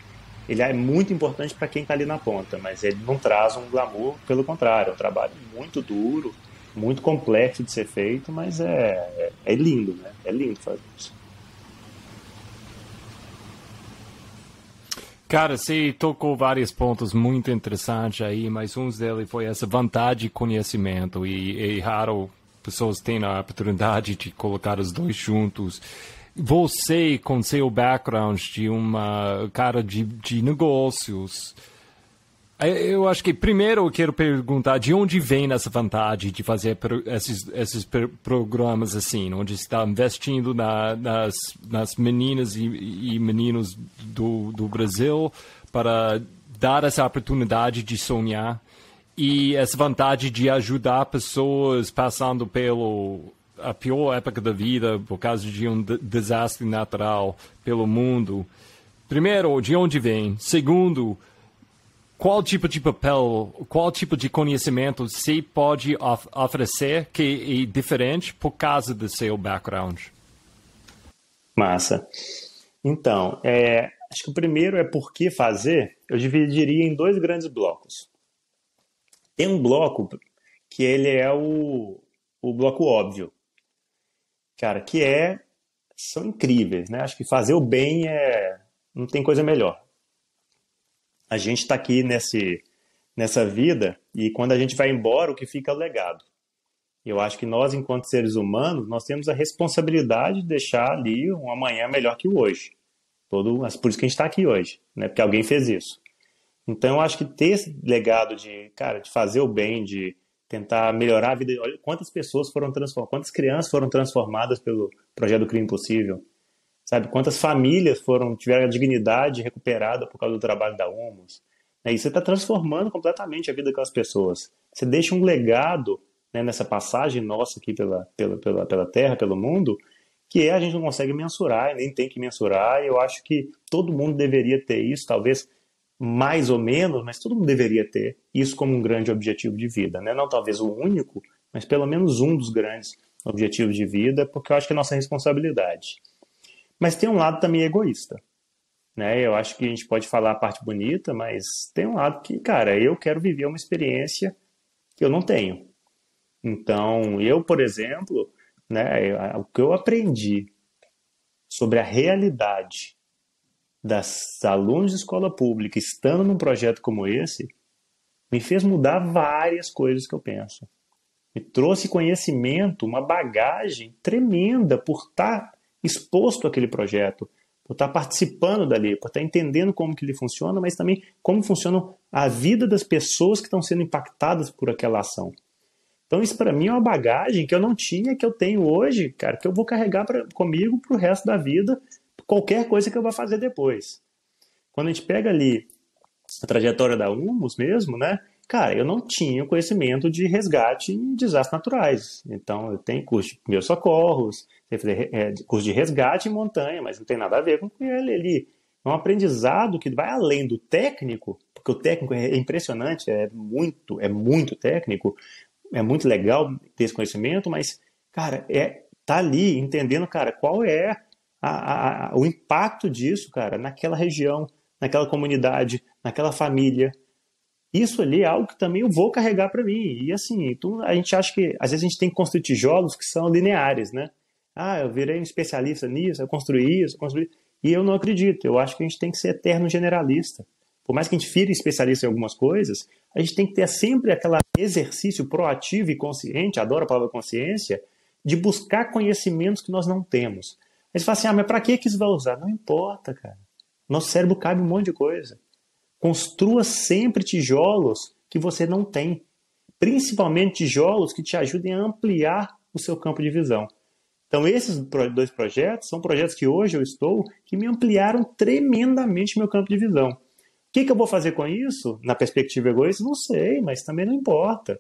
ele é muito importante para quem está ali na ponta, mas ele não traz um glamour, pelo contrário, é um trabalho muito duro, muito complexo de ser feito, mas é, é, é lindo, né? É lindo fazer isso. Cara, você tocou vários pontos muito interessantes aí, mas um deles foi essa vantagem de conhecimento e é raro pessoas têm a oportunidade de colocar os dois juntos. Você, com seu background de uma cara de, de negócios, eu acho que primeiro eu quero perguntar de onde vem essa vantagem de fazer esses, esses programas assim, onde está investindo na, nas, nas meninas e, e meninos do, do Brasil para dar essa oportunidade de sonhar e essa vontade de ajudar pessoas passando pelo a pior época da vida por causa de um desastre natural pelo mundo. Primeiro, de onde vem? Segundo, qual tipo de papel, qual tipo de conhecimento você pode of oferecer que é diferente por causa do seu background? Massa. Então, é, acho que o primeiro é por que fazer. Eu dividiria em dois grandes blocos. Tem um bloco que ele é o, o bloco óbvio, cara, que é são incríveis, né? Acho que fazer o bem é não tem coisa melhor. A gente está aqui nesse nessa vida e quando a gente vai embora o que fica é o legado. Eu acho que nós, enquanto seres humanos, nós temos a responsabilidade de deixar ali um amanhã melhor que o hoje. Todo, por isso que a gente está aqui hoje, né? Porque alguém fez isso. Então, eu acho que ter esse legado de, cara, de fazer o bem, de tentar melhorar a vida. Olha quantas pessoas foram transformadas, quantas crianças foram transformadas pelo projeto do crime possível. Sabe, quantas famílias foram tiveram a dignidade recuperada por causa do trabalho da OMUS. Né? E você está transformando completamente a vida daquelas pessoas. Você deixa um legado né, nessa passagem nossa aqui pela, pela, pela, pela Terra, pelo mundo, que a gente não consegue mensurar, nem tem que mensurar. E eu acho que todo mundo deveria ter isso, talvez mais ou menos, mas todo mundo deveria ter isso como um grande objetivo de vida, né? Não talvez o único, mas pelo menos um dos grandes objetivos de vida, porque eu acho que é nossa responsabilidade. Mas tem um lado também egoísta. né? Eu acho que a gente pode falar a parte bonita, mas tem um lado que, cara, eu quero viver uma experiência que eu não tenho. Então, eu, por exemplo, né, o que eu aprendi sobre a realidade das alunos de escola pública estando num projeto como esse me fez mudar várias coisas que eu penso. Me trouxe conhecimento, uma bagagem tremenda por estar exposto àquele projeto, por estar participando dali, por estar entendendo como que ele funciona, mas também como funciona a vida das pessoas que estão sendo impactadas por aquela ação. Então isso para mim é uma bagagem que eu não tinha, que eu tenho hoje, cara, que eu vou carregar pra, comigo para o resto da vida, qualquer coisa que eu vá fazer depois. Quando a gente pega ali a trajetória da Humus mesmo, né? Cara, eu não tinha conhecimento de resgate em desastres naturais. Então, eu tenho curso de primeiros socorros, é, curso de resgate em montanha, mas não tem nada a ver com ele ali. É um aprendizado que vai além do técnico, porque o técnico é impressionante, é muito, é muito técnico, é muito legal ter esse conhecimento, mas, cara, é tá ali entendendo, cara, qual é a, a, o impacto disso, cara, naquela região, naquela comunidade, naquela família. Isso ali é algo que também eu vou carregar para mim. E assim, então a gente acha que às vezes a gente tem que construir tijolos que são lineares, né? Ah, eu virei um especialista nisso, eu construí isso, eu construí. E eu não acredito. Eu acho que a gente tem que ser eterno generalista. Por mais que a gente vire especialista em algumas coisas, a gente tem que ter sempre aquele exercício proativo e consciente, adoro a palavra consciência, de buscar conhecimentos que nós não temos. Aí você fala assim, ah, mas para que isso vai usar? Não importa, cara. Nosso cérebro cabe um monte de coisa. Construa sempre tijolos que você não tem. Principalmente tijolos que te ajudem a ampliar o seu campo de visão. Então, esses dois projetos são projetos que hoje eu estou que me ampliaram tremendamente meu campo de visão. O que, que eu vou fazer com isso? Na perspectiva egoísta, não sei, mas também não importa.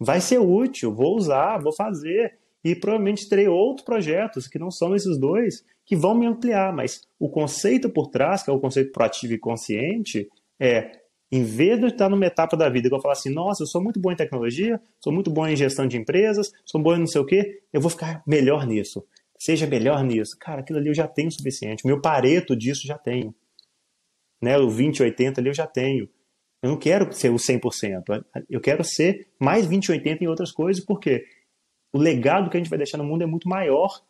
Vai ser útil, vou usar, vou fazer. E provavelmente terei outros projetos que não são esses dois que vão me ampliar, mas o conceito por trás, que é o conceito proativo e consciente, é em vez de estar numa etapa da vida que eu falar assim, nossa, eu sou muito bom em tecnologia, sou muito bom em gestão de empresas, sou bom em não sei o quê, eu vou ficar melhor nisso. Seja melhor nisso. Cara, aquilo ali eu já tenho o suficiente. Meu pareto disso já tenho. Né? O 20-80 ali eu já tenho. Eu não quero ser o 100%. Eu quero ser mais 20-80 em outras coisas, porque o legado que a gente vai deixar no mundo é muito maior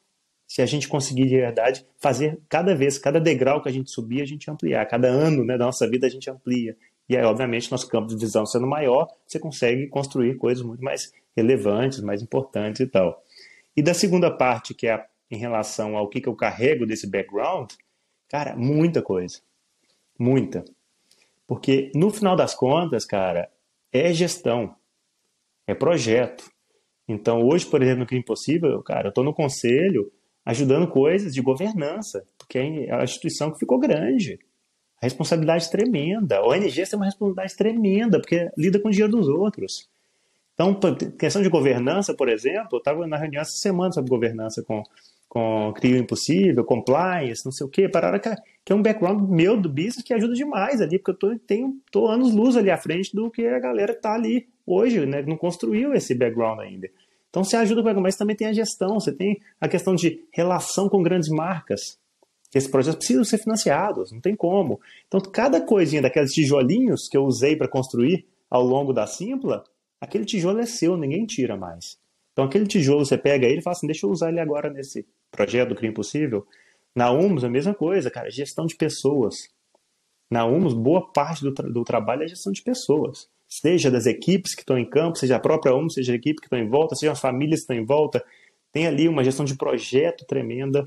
se a gente conseguir de verdade fazer cada vez, cada degrau que a gente subir, a gente ampliar. Cada ano né, da nossa vida a gente amplia. E aí, obviamente, nosso campo de visão sendo maior, você consegue construir coisas muito mais relevantes, mais importantes e tal. E da segunda parte, que é em relação ao que, que eu carrego desse background, cara, muita coisa. Muita. Porque no final das contas, cara, é gestão, é projeto. Então, hoje, por exemplo, no é impossível, cara, eu estou no conselho ajudando coisas de governança, porque é a instituição que ficou grande. A responsabilidade tremenda. A ONG tem uma responsabilidade tremenda, porque lida com o dinheiro dos outros. Então, questão de governança, por exemplo, eu estava na reunião essa semana sobre governança com, com Crio Impossível, Compliance, não sei o quê, para que, que é um background meu do business que ajuda demais ali, porque eu tô, tô anos luz ali à frente do que a galera está ali hoje, né, não construiu esse background ainda. Então você ajuda com mas também tem a gestão, você tem a questão de relação com grandes marcas. Esses projetos precisam ser financiados, não tem como. Então cada coisinha daqueles tijolinhos que eu usei para construir ao longo da Simpla, aquele tijolo é seu, ninguém tira mais. Então aquele tijolo você pega ele e fala assim, deixa eu usar ele agora nesse projeto do Crime Impossível. Na Humus a mesma coisa, cara, gestão de pessoas. Na Humus, boa parte do, tra do trabalho é gestão de pessoas seja das equipes que estão em campo, seja a própria ONU, seja a equipe que estão em volta, seja as famílias que estão em volta. Tem ali uma gestão de projeto tremenda.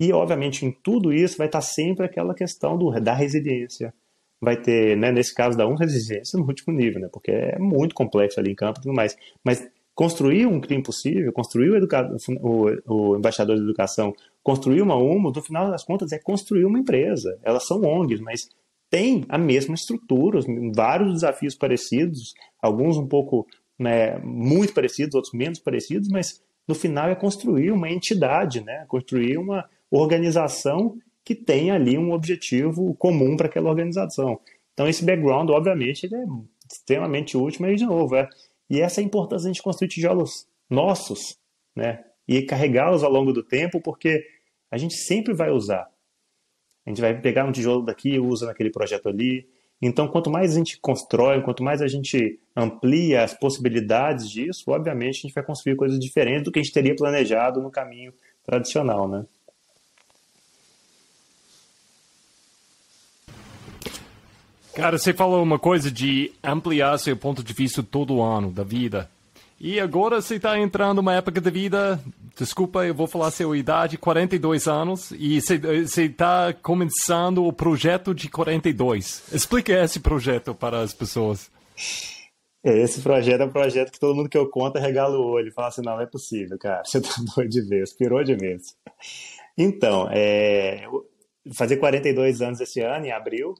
E, obviamente, em tudo isso vai estar sempre aquela questão do, da resiliência. Vai ter, né, nesse caso da ONU, resiliência no último nível, né, porque é muito complexo ali em campo e tudo mais. Mas construir um crime possível, construir o, o, o embaixador de educação, construir uma UMO, no final das contas, é construir uma empresa. Elas são ONGs, mas tem a mesma estrutura, vários desafios parecidos, alguns um pouco né, muito parecidos, outros menos parecidos, mas no final é construir uma entidade, né, construir uma organização que tem ali um objetivo comum para aquela organização. Então esse background, obviamente, ele é extremamente útil, mas de novo, é, e essa é a importância de a gente construir tijolos nossos, né, e carregá-los ao longo do tempo, porque a gente sempre vai usar A gente vai pegar um tijolo daqui e usa naquele projeto ali. Então, quanto mais a gente constrói, quanto mais a gente amplia as possibilidades disso, obviamente a gente vai construir coisas diferentes do que a gente teria planejado no caminho tradicional, né? Cara, você falou uma coisa de ampliar seu ponto de vista todo ano da vida. E agora você está entrando numa época da vida, desculpa, eu vou falar sua idade, 42 anos, e você está começando o projeto de 42. Explique esse projeto para as pessoas. É, esse projeto é um projeto que todo mundo que eu conto regala o olho fala assim, não, é possível, cara, você tá doido de vez, pirou de vez. Então, é, fazer 42 anos esse ano, em abril,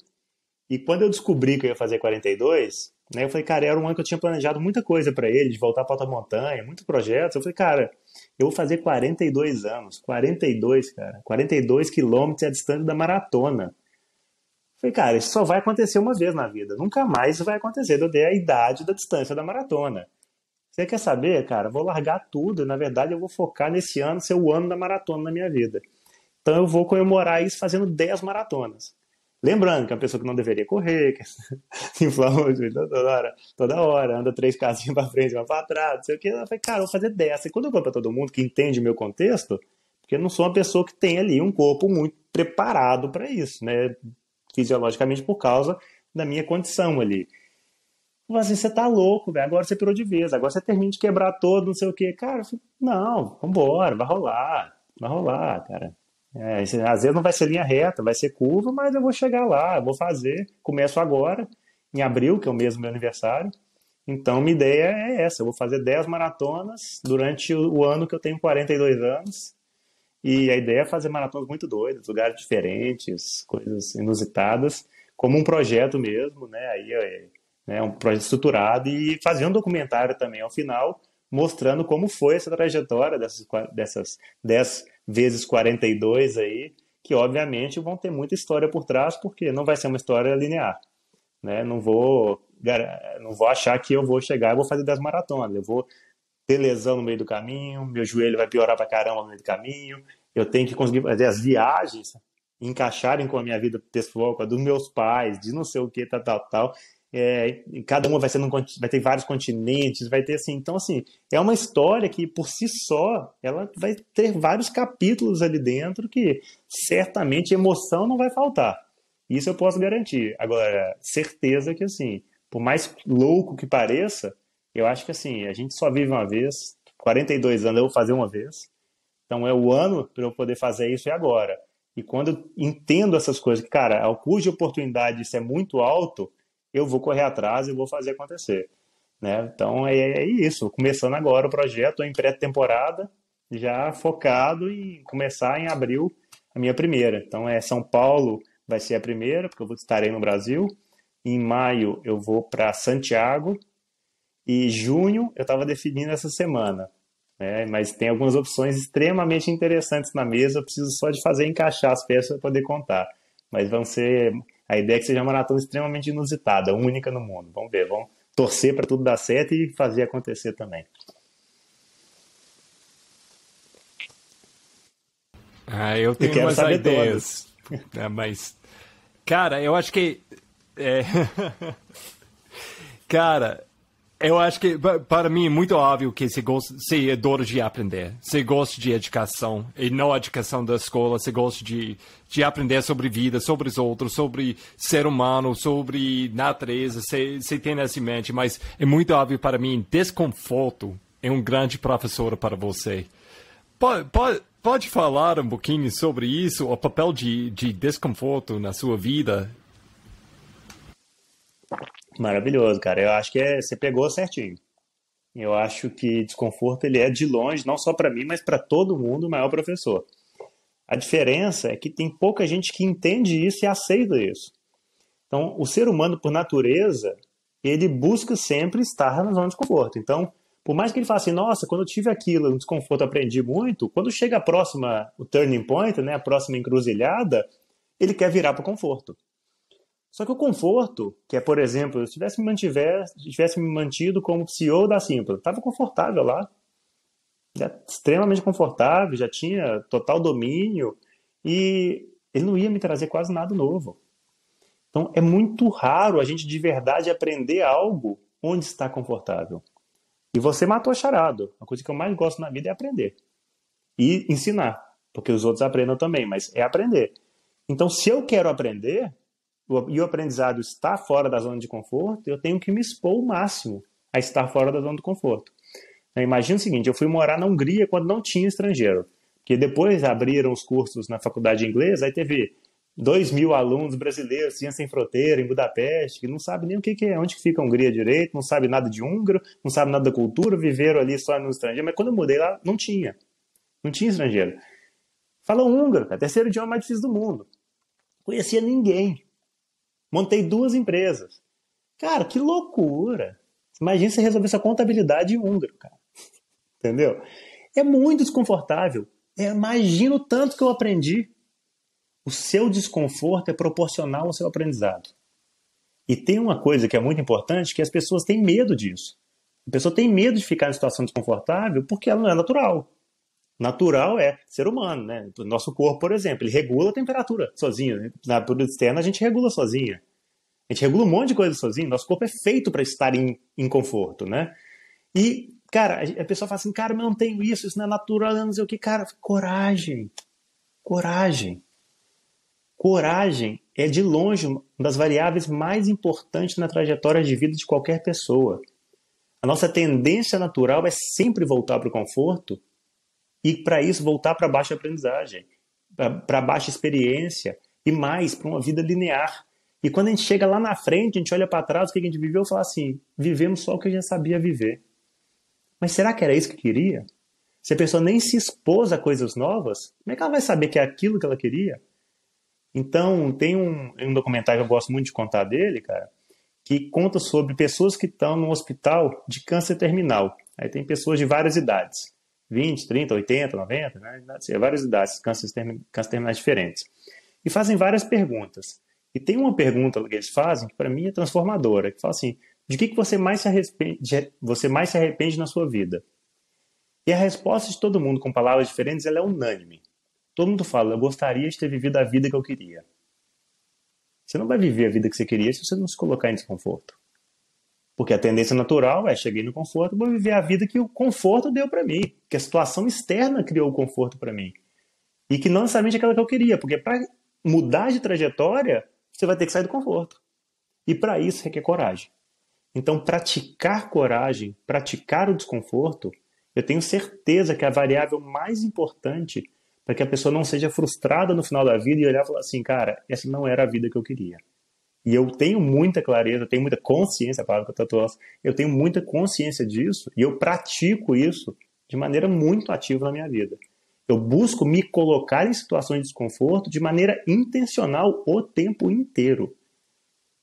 e quando eu descobri que eu ia fazer 42, né, eu falei, cara, era um ano que eu tinha planejado muita coisa para ele, de voltar para alta montanha, muitos projetos. Eu falei, cara, eu vou fazer 42 anos, 42, cara, 42 quilômetros é a distância da maratona. Eu falei, cara, isso só vai acontecer uma vez na vida, nunca mais vai acontecer. Eu dei a idade da distância da maratona. Você quer saber, cara? Vou largar tudo. Na verdade, eu vou focar nesse ano ser o ano da maratona na minha vida. Então, eu vou comemorar isso fazendo 10 maratonas. Lembrando que é uma pessoa que não deveria correr, que se inflama toda hora, toda hora, anda três casinhas para frente, uma para trás, não sei o que. Eu falei, cara, eu vou fazer dessa. E quando eu vou para todo mundo que entende o meu contexto, porque eu não sou uma pessoa que tem ali um corpo muito preparado para isso, né? Fisiologicamente por causa da minha condição ali. Eu assim, você tá louco, velho. Agora você pirou de vez, agora você termina de quebrar todo, não sei o que. Cara, falei, não, vambora, vai rolar, vai rolar, cara. É, às vezes não vai ser linha reta, vai ser curva, mas eu vou chegar lá, eu vou fazer. Começo agora, em abril, que é o mesmo meu aniversário. Então, minha ideia é essa: eu vou fazer 10 maratonas durante o, ano que eu tenho 42 anos. E a ideia é fazer maratonas muito doidas, lugares diferentes, coisas inusitadas, como um projeto mesmo, né? Aí é né, um projeto estruturado e fazer um documentário também ao final, mostrando como foi essa trajetória dessas, dessas 10 vezes 42 aí, que obviamente vão ter muita história por trás, porque não vai ser uma história linear. Né? Não vou não vou achar que eu vou chegar e vou fazer 10 maratonas. Eu vou ter lesão no meio do caminho, meu joelho vai piorar pra caramba no meio do caminho, eu tenho que conseguir fazer as viagens encaixarem com a minha vida pessoal, com a dos meus pais, de não sei o que, tal, tal, tal. É, cada uma vai ser num, vai ter vários continentes, vai ter assim. Então, assim, é uma história que por si só ela vai ter vários capítulos ali dentro que certamente emoção não vai faltar. Isso eu posso garantir. Agora, certeza que assim, por mais louco que pareça, eu acho que assim, a gente só vive uma vez, 42 anos eu vou fazer uma vez. Então é o ano para eu poder fazer isso e agora. E quando eu entendo essas coisas, cara, a cuja oportunidade isso é muito alto, eu vou correr atrás e vou fazer acontecer. Né? Então é, é isso. Começando agora o projeto em pré-temporada, já focado em começar em abril a minha primeira. Então é São Paulo vai ser a primeira, porque eu estarei no Brasil. Em maio eu vou para Santiago e junho eu estava definindo essa semana. Né? Mas tem algumas opções extremamente interessantes na mesa. Eu preciso só de fazer encaixar as peças para poder contar. Mas vão ser a ideia é que seja uma maratona extremamente inusitada, única no mundo. Vamos ver, vamos torcer para tudo dar certo e fazer acontecer também. Ah, eu tenho umas ideias. É, mas, cara, eu acho que. É... cara, eu acho que, para mim, é muito óbvio que você, gosta, você adora de aprender. Você gosta de educação, e não a educação da escola. Você gosta de, de aprender sobre vida, sobre os outros, sobre ser humano, sobre natureza. Você, você tem essa mente, mas é muito óbvio para mim, desconforto é um grande professor para você. Pode, pode, pode falar um pouquinho sobre isso, o papel de, de desconforto na sua vida Maravilhoso, cara. Eu acho que é, você pegou certinho. Eu acho que desconforto ele é de longe, não só para mim, mas para todo mundo, o maior professor. A diferença é que tem pouca gente que entende isso e aceita isso. Então, o ser humano, por natureza, ele busca sempre estar na zona de conforto. Então, por mais que ele fale assim, nossa, quando eu tive aquilo, um desconforto, aprendi muito, quando chega a próxima, o turning point, né, a próxima encruzilhada, ele quer virar para o conforto. Só que o conforto, que é, por exemplo, se tivesse me, mantiver, tivesse me mantido como CEO da Simpla, estava confortável lá, extremamente confortável, já tinha total domínio, e ele não ia me trazer quase nada novo. Então é muito raro a gente de verdade aprender algo onde está confortável. E você matou a charado. A coisa que eu mais gosto na vida é aprender. E ensinar. Porque os outros aprendam também, mas é aprender. Então, se eu quero aprender, e o aprendizado está fora da zona de conforto, eu tenho que me expor o máximo a estar fora da zona de conforto. Então, imagina o seguinte: eu fui morar na Hungria quando não tinha estrangeiro. Porque depois abriram os cursos na faculdade de inglês, aí teve dois mil alunos brasileiros, Ciência Sem Fronteira, em Budapeste, que não sabe nem o que, que é, onde que fica a Hungria direito, não sabe nada de húngaro, não sabe nada da cultura, viveram ali só no estrangeiro. Mas quando eu mudei lá, não tinha. Não tinha estrangeiro. Fala húngaro, é o terceiro idioma mais difícil do mundo. Conhecia ninguém. Montei duas empresas. Cara, que loucura! Imagina você resolver essa contabilidade em húngaro, cara. Entendeu? É muito desconfortável. É, imagina o tanto que eu aprendi. O seu desconforto é proporcional ao seu aprendizado. E tem uma coisa que é muito importante, que as pessoas têm medo disso. A pessoa tem medo de ficar em situação desconfortável porque ela não é natural. Natural é ser humano, né? Nosso corpo, por exemplo, ele regula a temperatura sozinho. Né? Na produção externa a gente regula sozinha. A gente regula um monte de coisa sozinho. Nosso corpo é feito para estar em, em conforto, né? E, cara, a pessoa fala assim, cara, eu não tenho isso, isso não é natural, não sei o que. Cara, coragem. Coragem. Coragem é, de longe, uma das variáveis mais importantes na trajetória de vida de qualquer pessoa. A nossa tendência natural é sempre voltar para o conforto e, para isso, voltar para baixa aprendizagem, para baixa experiência e mais, para uma vida linear. E quando a gente chega lá na frente, a gente olha para trás, o que a gente viveu, fala assim: vivemos só o que a gente sabia viver. Mas será que era isso que queria? Se a pessoa nem se expôs a coisas novas, como é que ela vai saber que é aquilo que ela queria? Então, tem um, um documentário que eu gosto muito de contar dele, cara, que conta sobre pessoas que estão no hospital de câncer terminal. Aí tem pessoas de várias idades: 20, 30, 80, 90, né? várias idades, cânceres, câncer terminais diferentes. E fazem várias perguntas. E tem uma pergunta que eles fazem que para mim é transformadora, que fala assim: de que, que você, mais se arrepende, você mais se arrepende na sua vida? E a resposta de todo mundo com palavras diferentes ela é unânime. Todo mundo fala: eu gostaria de ter vivido a vida que eu queria. Você não vai viver a vida que você queria se você não se colocar em desconforto. Porque a tendência natural é cheguei no conforto, vou viver a vida que o conforto deu para mim, que a situação externa criou o conforto para mim. E que não necessariamente é aquela que eu queria, porque para mudar de trajetória, você vai ter que sair do conforto. E para isso requer coragem. Então, praticar coragem, praticar o desconforto, eu tenho certeza que é a variável mais importante para que a pessoa não seja frustrada no final da vida e olhar e falar assim, cara, essa não era a vida que eu queria. E eu tenho muita clareza, tenho muita consciência, a palavra que eu eu tenho muita consciência disso e eu pratico isso de maneira muito ativa na minha vida. Eu busco me colocar em situações de desconforto de maneira intencional o tempo inteiro.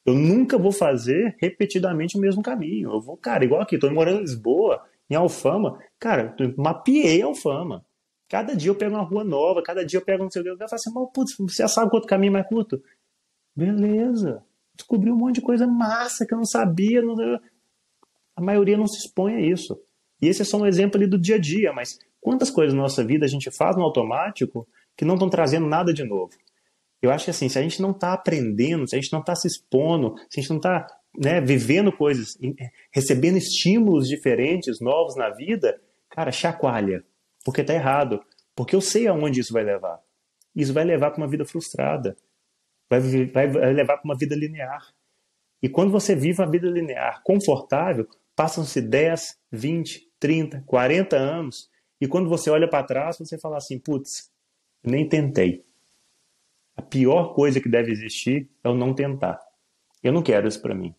Eu nunca vou fazer repetidamente o mesmo caminho. Eu vou, cara, igual aqui, estou morando em Lisboa, em Alfama. Cara, eu mapeei Alfama. Cada dia eu pego uma rua nova, cada dia eu pego não sei o que. Eu falo assim, mas putz, você já sabe quanto caminho mais curto? Beleza. Descobri um monte de coisa massa que eu não sabia. Não... A maioria não se expõe a isso. E esse é só um exemplo ali do dia a dia, mas Quantas coisas na nossa vida a gente faz no automático que não estão trazendo nada de novo? Eu acho que assim, se a gente não está aprendendo, se a gente não está se expondo, se a gente não está né, vivendo coisas, é, recebendo estímulos diferentes, novos na vida, cara, chacoalha. Porque está errado. Porque eu sei aonde isso vai levar. Isso vai levar para uma vida frustrada. Vai, vai, levar para uma vida linear. E quando você vive uma vida linear, confortável, passam-se 10, 20, 30, 40 anos e quando você olha para trás, você fala assim: putz, nem tentei. A pior coisa que deve existir é o não tentar. Eu não quero isso para mim.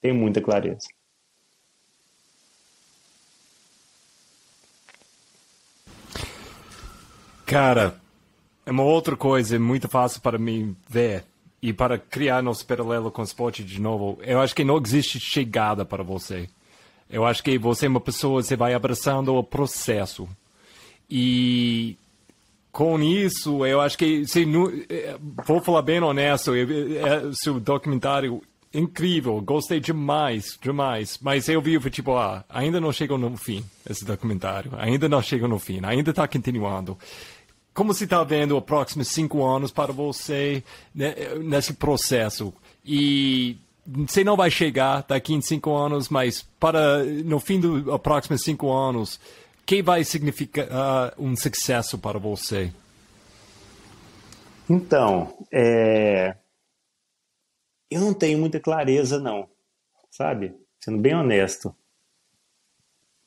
Tenho muita clareza. Cara, é uma outra coisa muito fácil para mim ver e para criar nosso paralelo com o esporte de novo. Eu acho que não existe chegada para você. Eu acho que você é uma pessoa, você vai abraçando o processo. E com isso, eu acho que, se, é, vou falar bem honesto, é, é, seu documentário incrível, gostei demais, demais. Mas eu vi, tipo, ah, ainda não chegou no fim, esse documentário. Ainda não chegou no fim, ainda está continuando. Como você está vendo os próximos cinco anos para você né, nesse processo? E você não vai chegar daqui em cinco anos, mas para no fim dos próximos cinco anos, que vai significar uh, um sucesso para você? Então, é... eu não tenho muita clareza, não, sabe? Sendo bem honesto.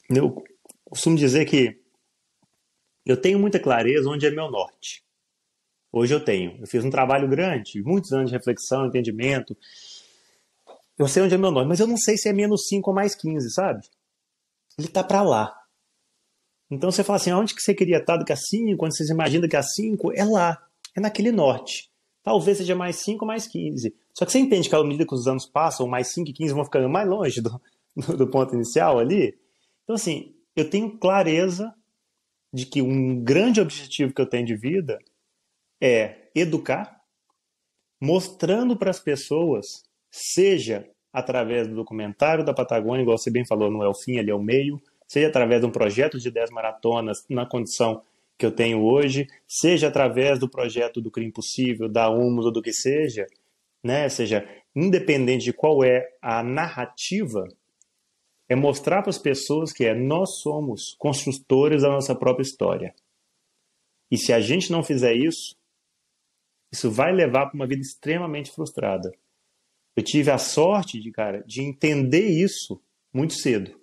Eu costumo dizer que eu tenho muita clareza onde é meu norte. Hoje eu tenho. Eu fiz um trabalho grande, muitos anos de reflexão, entendimento. Eu sei onde é meu norte, mas eu não sei se é menos 5 ou mais 15, sabe? Ele tá para lá. Então você fala assim, onde que você queria estar daqui a 5? Quando você imagina daqui a 5, é lá. É naquele norte. Talvez seja mais 5 ou mais 15. Só que você entende que à medida que os anos passam, mais 5 e 15 vão ficando mais longe do, do ponto inicial ali. Então, assim, eu tenho clareza de que um grande objetivo que eu tenho de vida é educar, mostrando para as pessoas, seja através do documentário da Patagônia, igual você bem falou, não é o fim, ali é o meio, seja através de um projeto de 10 maratonas na condição que eu tenho hoje, seja através do projeto do Crime Possível, da Humus ou do que seja, né? seja, independente de qual é a narrativa, é mostrar para as pessoas que é nós somos construtores da nossa própria história. E se a gente não fizer isso, isso vai levar para uma vida extremamente frustrada. Eu tive a sorte de, cara, de entender isso muito cedo.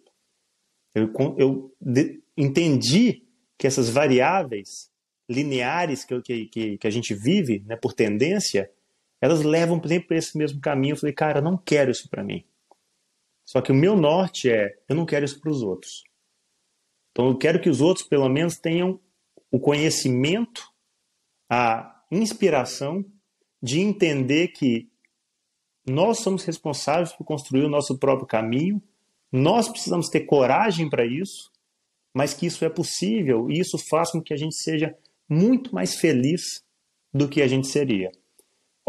Eu, eu de, entendi que essas variáveis lineares que, que, que a gente vive, né, por tendência, elas levam sempre para esse mesmo caminho. Eu falei, cara, eu não quero isso para mim. Só que o meu norte é, eu não quero isso para os outros. Então eu quero que os outros, pelo menos, tenham o conhecimento, a inspiração de entender que nós somos responsáveis por construir o nosso próprio caminho, nós precisamos ter coragem para isso, mas que isso é possível e isso faz com que a gente seja muito mais feliz do que a gente seria.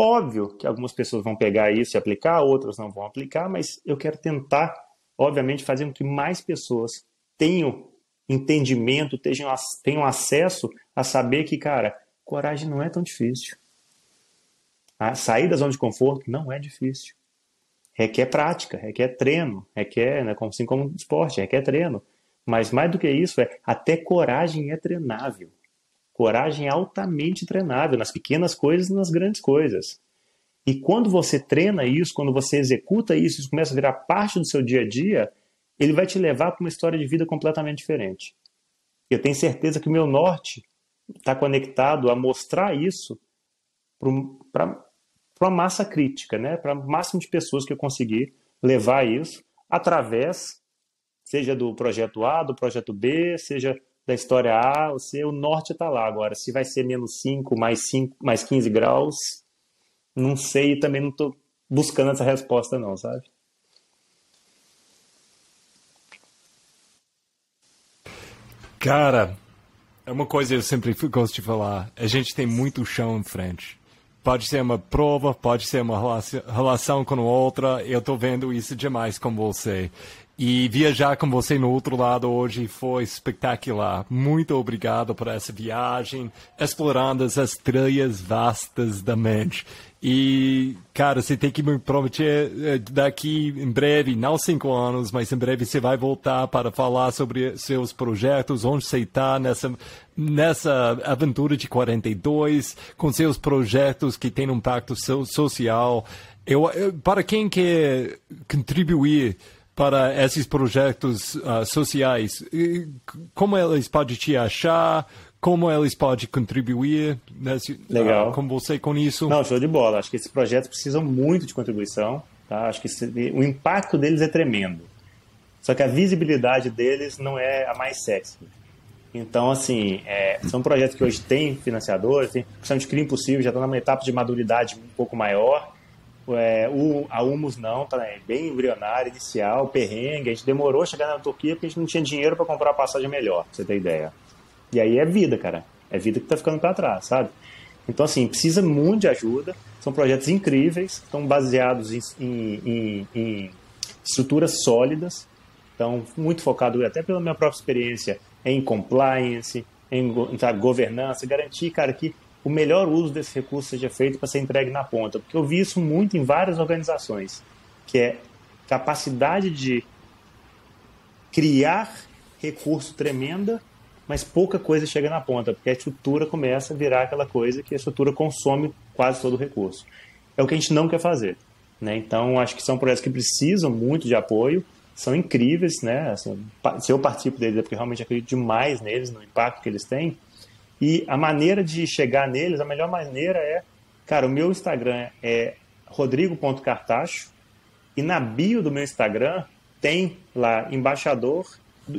Óbvio que algumas pessoas vão pegar isso e aplicar, outras não vão aplicar, mas eu quero tentar, obviamente, fazer com que mais pessoas tenham entendimento, tenham, tenham acesso a saber que, cara, coragem não é tão difícil. A sair da zona de conforto não é difícil. Requer prática, requer treino, requer, né, assim como esporte, requer treino. Mas mais do que isso, é até coragem é treinável. Coragem altamente treinável nas pequenas coisas e nas grandes coisas. E quando você treina isso, quando você executa isso, isso começa a virar parte do seu dia a dia, ele vai te levar para uma história de vida completamente diferente. Eu tenho certeza que o meu norte está conectado a mostrar isso para uma massa crítica, né? para o máximo de pessoas que eu conseguir levar isso através, seja do projeto A, do projeto B, seja da história A, o seu norte está lá. Agora, se vai ser menos 5, mais 5, mais 15 graus, não sei e também não estou buscando essa resposta não, sabe? Cara, é uma coisa que eu sempre gosto de falar. A gente tem muito chão em frente. Pode ser uma prova, pode ser uma relação com outra. Eu estou vendo isso demais com você. E viajar com você no outro lado hoje foi espetacular. Muito obrigado por essa viagem, explorando as trilhas vastas da mente. E, cara, você tem que me prometer eh, daqui em breve, não cinco anos, mas em breve você vai voltar para falar sobre seus projetos, onde você está nessa, nessa aventura de 42, com seus projetos que têm um impacto social. Eu, eu para quem quer contribuir para esses projetos uh, sociais? Como eles podem te achar? Como eles podem contribuir nesse, Legal. Uh, com você com isso? Não, show de bola. Acho que esses projetos precisam muito de contribuição. Tá? Acho que esse, o impacto deles é tremendo. Só que a visibilidade deles não é a mais sexy. Então, assim, é, são projetos que hoje têm financiadores, tem, principalmente Crime Impossível, já estão numa etapa de maturidade um pouco maior. É, a Humus não, tá né, bem embrionária, inicial, perrengue. A gente demorou a chegar na Turquia porque a gente não tinha dinheiro para comprar passagem melhor, pra você ter ideia. E aí é vida, cara. É vida que tá ficando para trás, sabe? Então, assim, precisa muito de ajuda. São projetos incríveis, estão baseados em, em, em estruturas sólidas. Então, muito focado, até pela minha própria experiência, em compliance, em sabe, governança, garantir, cara, que o melhor uso desse recurso seja feito para ser entregue na ponta. Porque eu vi isso muito em várias organizações, que é capacidade de criar recurso tremenda, mas pouca coisa chega na ponta, porque a estrutura começa a virar aquela coisa que a estrutura consome quase todo o recurso. É o que a gente não quer fazer. Né? Então, acho que são projetos que precisam muito de apoio, são incríveis, né? Assim, se eu participo deles é porque realmente acredito demais neles, no impacto que eles têm. E a maneira de chegar neles, a melhor maneira é, cara, o meu Instagram é rodrigo.cartacho e na bio do meu Instagram tem lá embaixador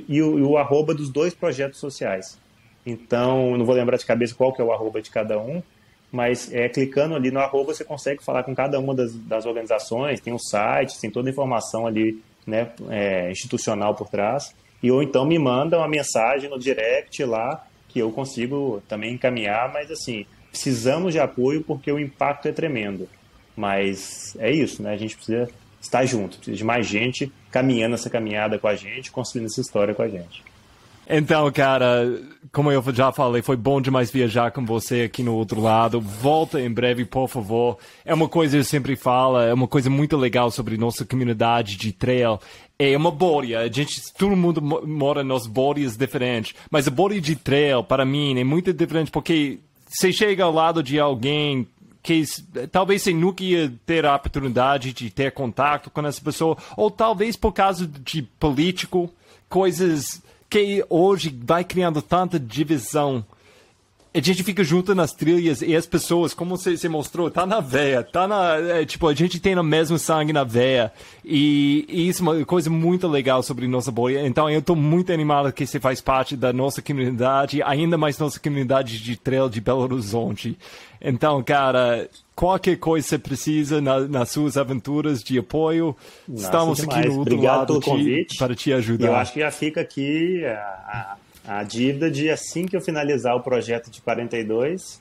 e o, e o arroba dos dois projetos sociais. Então, não vou lembrar de cabeça qual que é o arroba de cada um, mas é, clicando ali no arroba você consegue falar com cada uma das, das organizações, tem o um site, tem toda a informação ali né, é, institucional por trás, e ou então me manda uma mensagem no direct lá que eu consigo também encaminhar, mas assim, precisamos de apoio porque o impacto é tremendo. Mas é isso, né? A gente precisa estar junto, precisa de mais gente caminhando essa caminhada com a gente, construindo essa história com a gente. Então, cara, como eu já falei, foi bom demais viajar com você aqui no outro lado. Volta em breve, por favor. É uma coisa que eu sempre falo, é uma coisa muito legal sobre nossa comunidade de trail. É uma bolha. A gente, todo mundo mora nas bolhas diferentes. Mas a bolha de trail, para mim, é muito diferente porque você chega ao lado de alguém que talvez você nunca ia ter a oportunidade de ter contato com essa pessoa, ou talvez por causa de político, coisas que hoje vai criando tanta divisão. A gente fica junto nas trilhas e as pessoas, como você, você mostrou, tá na veia, tá na. É, tipo, a gente tem o mesmo sangue na veia. E, e, isso é uma coisa muito legal sobre nossa bolha. Então eu tô muito animado que você faz parte da nossa comunidade, ainda mais nossa comunidade de trail de Belo Horizonte. Então, cara, qualquer coisa que você precisa na, nas suas aventuras de apoio, Nossa, estamos demais. aqui no outro Obrigado lado pelo convite. para te ajudar. Eu acho que já fica aqui a, a, dívida de assim que eu finalizar o projeto de 42,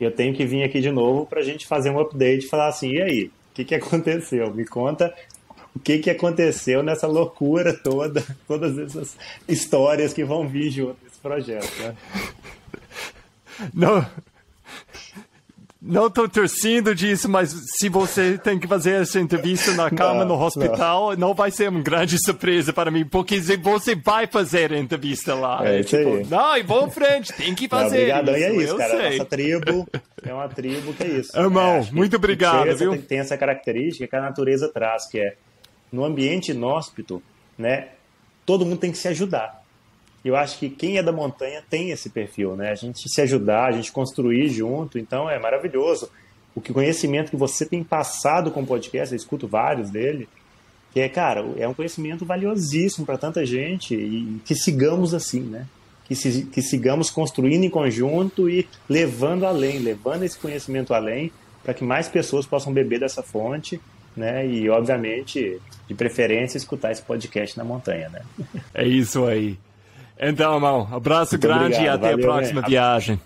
eu tenho que vir aqui de novo para a gente fazer um update e falar assim, e aí, o que, que aconteceu? Me conta o que, que aconteceu nessa loucura toda, todas essas histórias que vão vir junto nesse projeto. Né? Não, não estou torcendo disso, mas se você tem que fazer essa entrevista na cama não, no hospital, não. não. vai ser uma grande surpresa para mim, porque você vai fazer a entrevista lá. É, isso tipo, aí. Não, e vou frente, tem que fazer. Obrigado, e é isso, cara. Sei. Nossa tribo é uma tribo que é isso. Irmão, é, muito obrigado, viu? Tem, tem essa característica que a natureza traz, que é no ambiente inóspito, né? Todo mundo tem que se ajudar eu acho que quem é da montanha tem esse perfil, né? A gente se ajudar, a gente construir junto, então é maravilhoso. O que conhecimento que você tem passado com o podcast, eu escuto vários dele, que é, cara, é um conhecimento valiosíssimo para tanta gente e que sigamos assim, né? Que, se, que sigamos construindo em conjunto e levando além, levando esse conhecimento além, para que mais pessoas possam beber dessa fonte, né? E, obviamente, de preferência, escutar esse podcast na montanha, né? É isso aí. Então, irmão, abraço Muito grande obrigado. e até Valeu, a próxima né? viagem.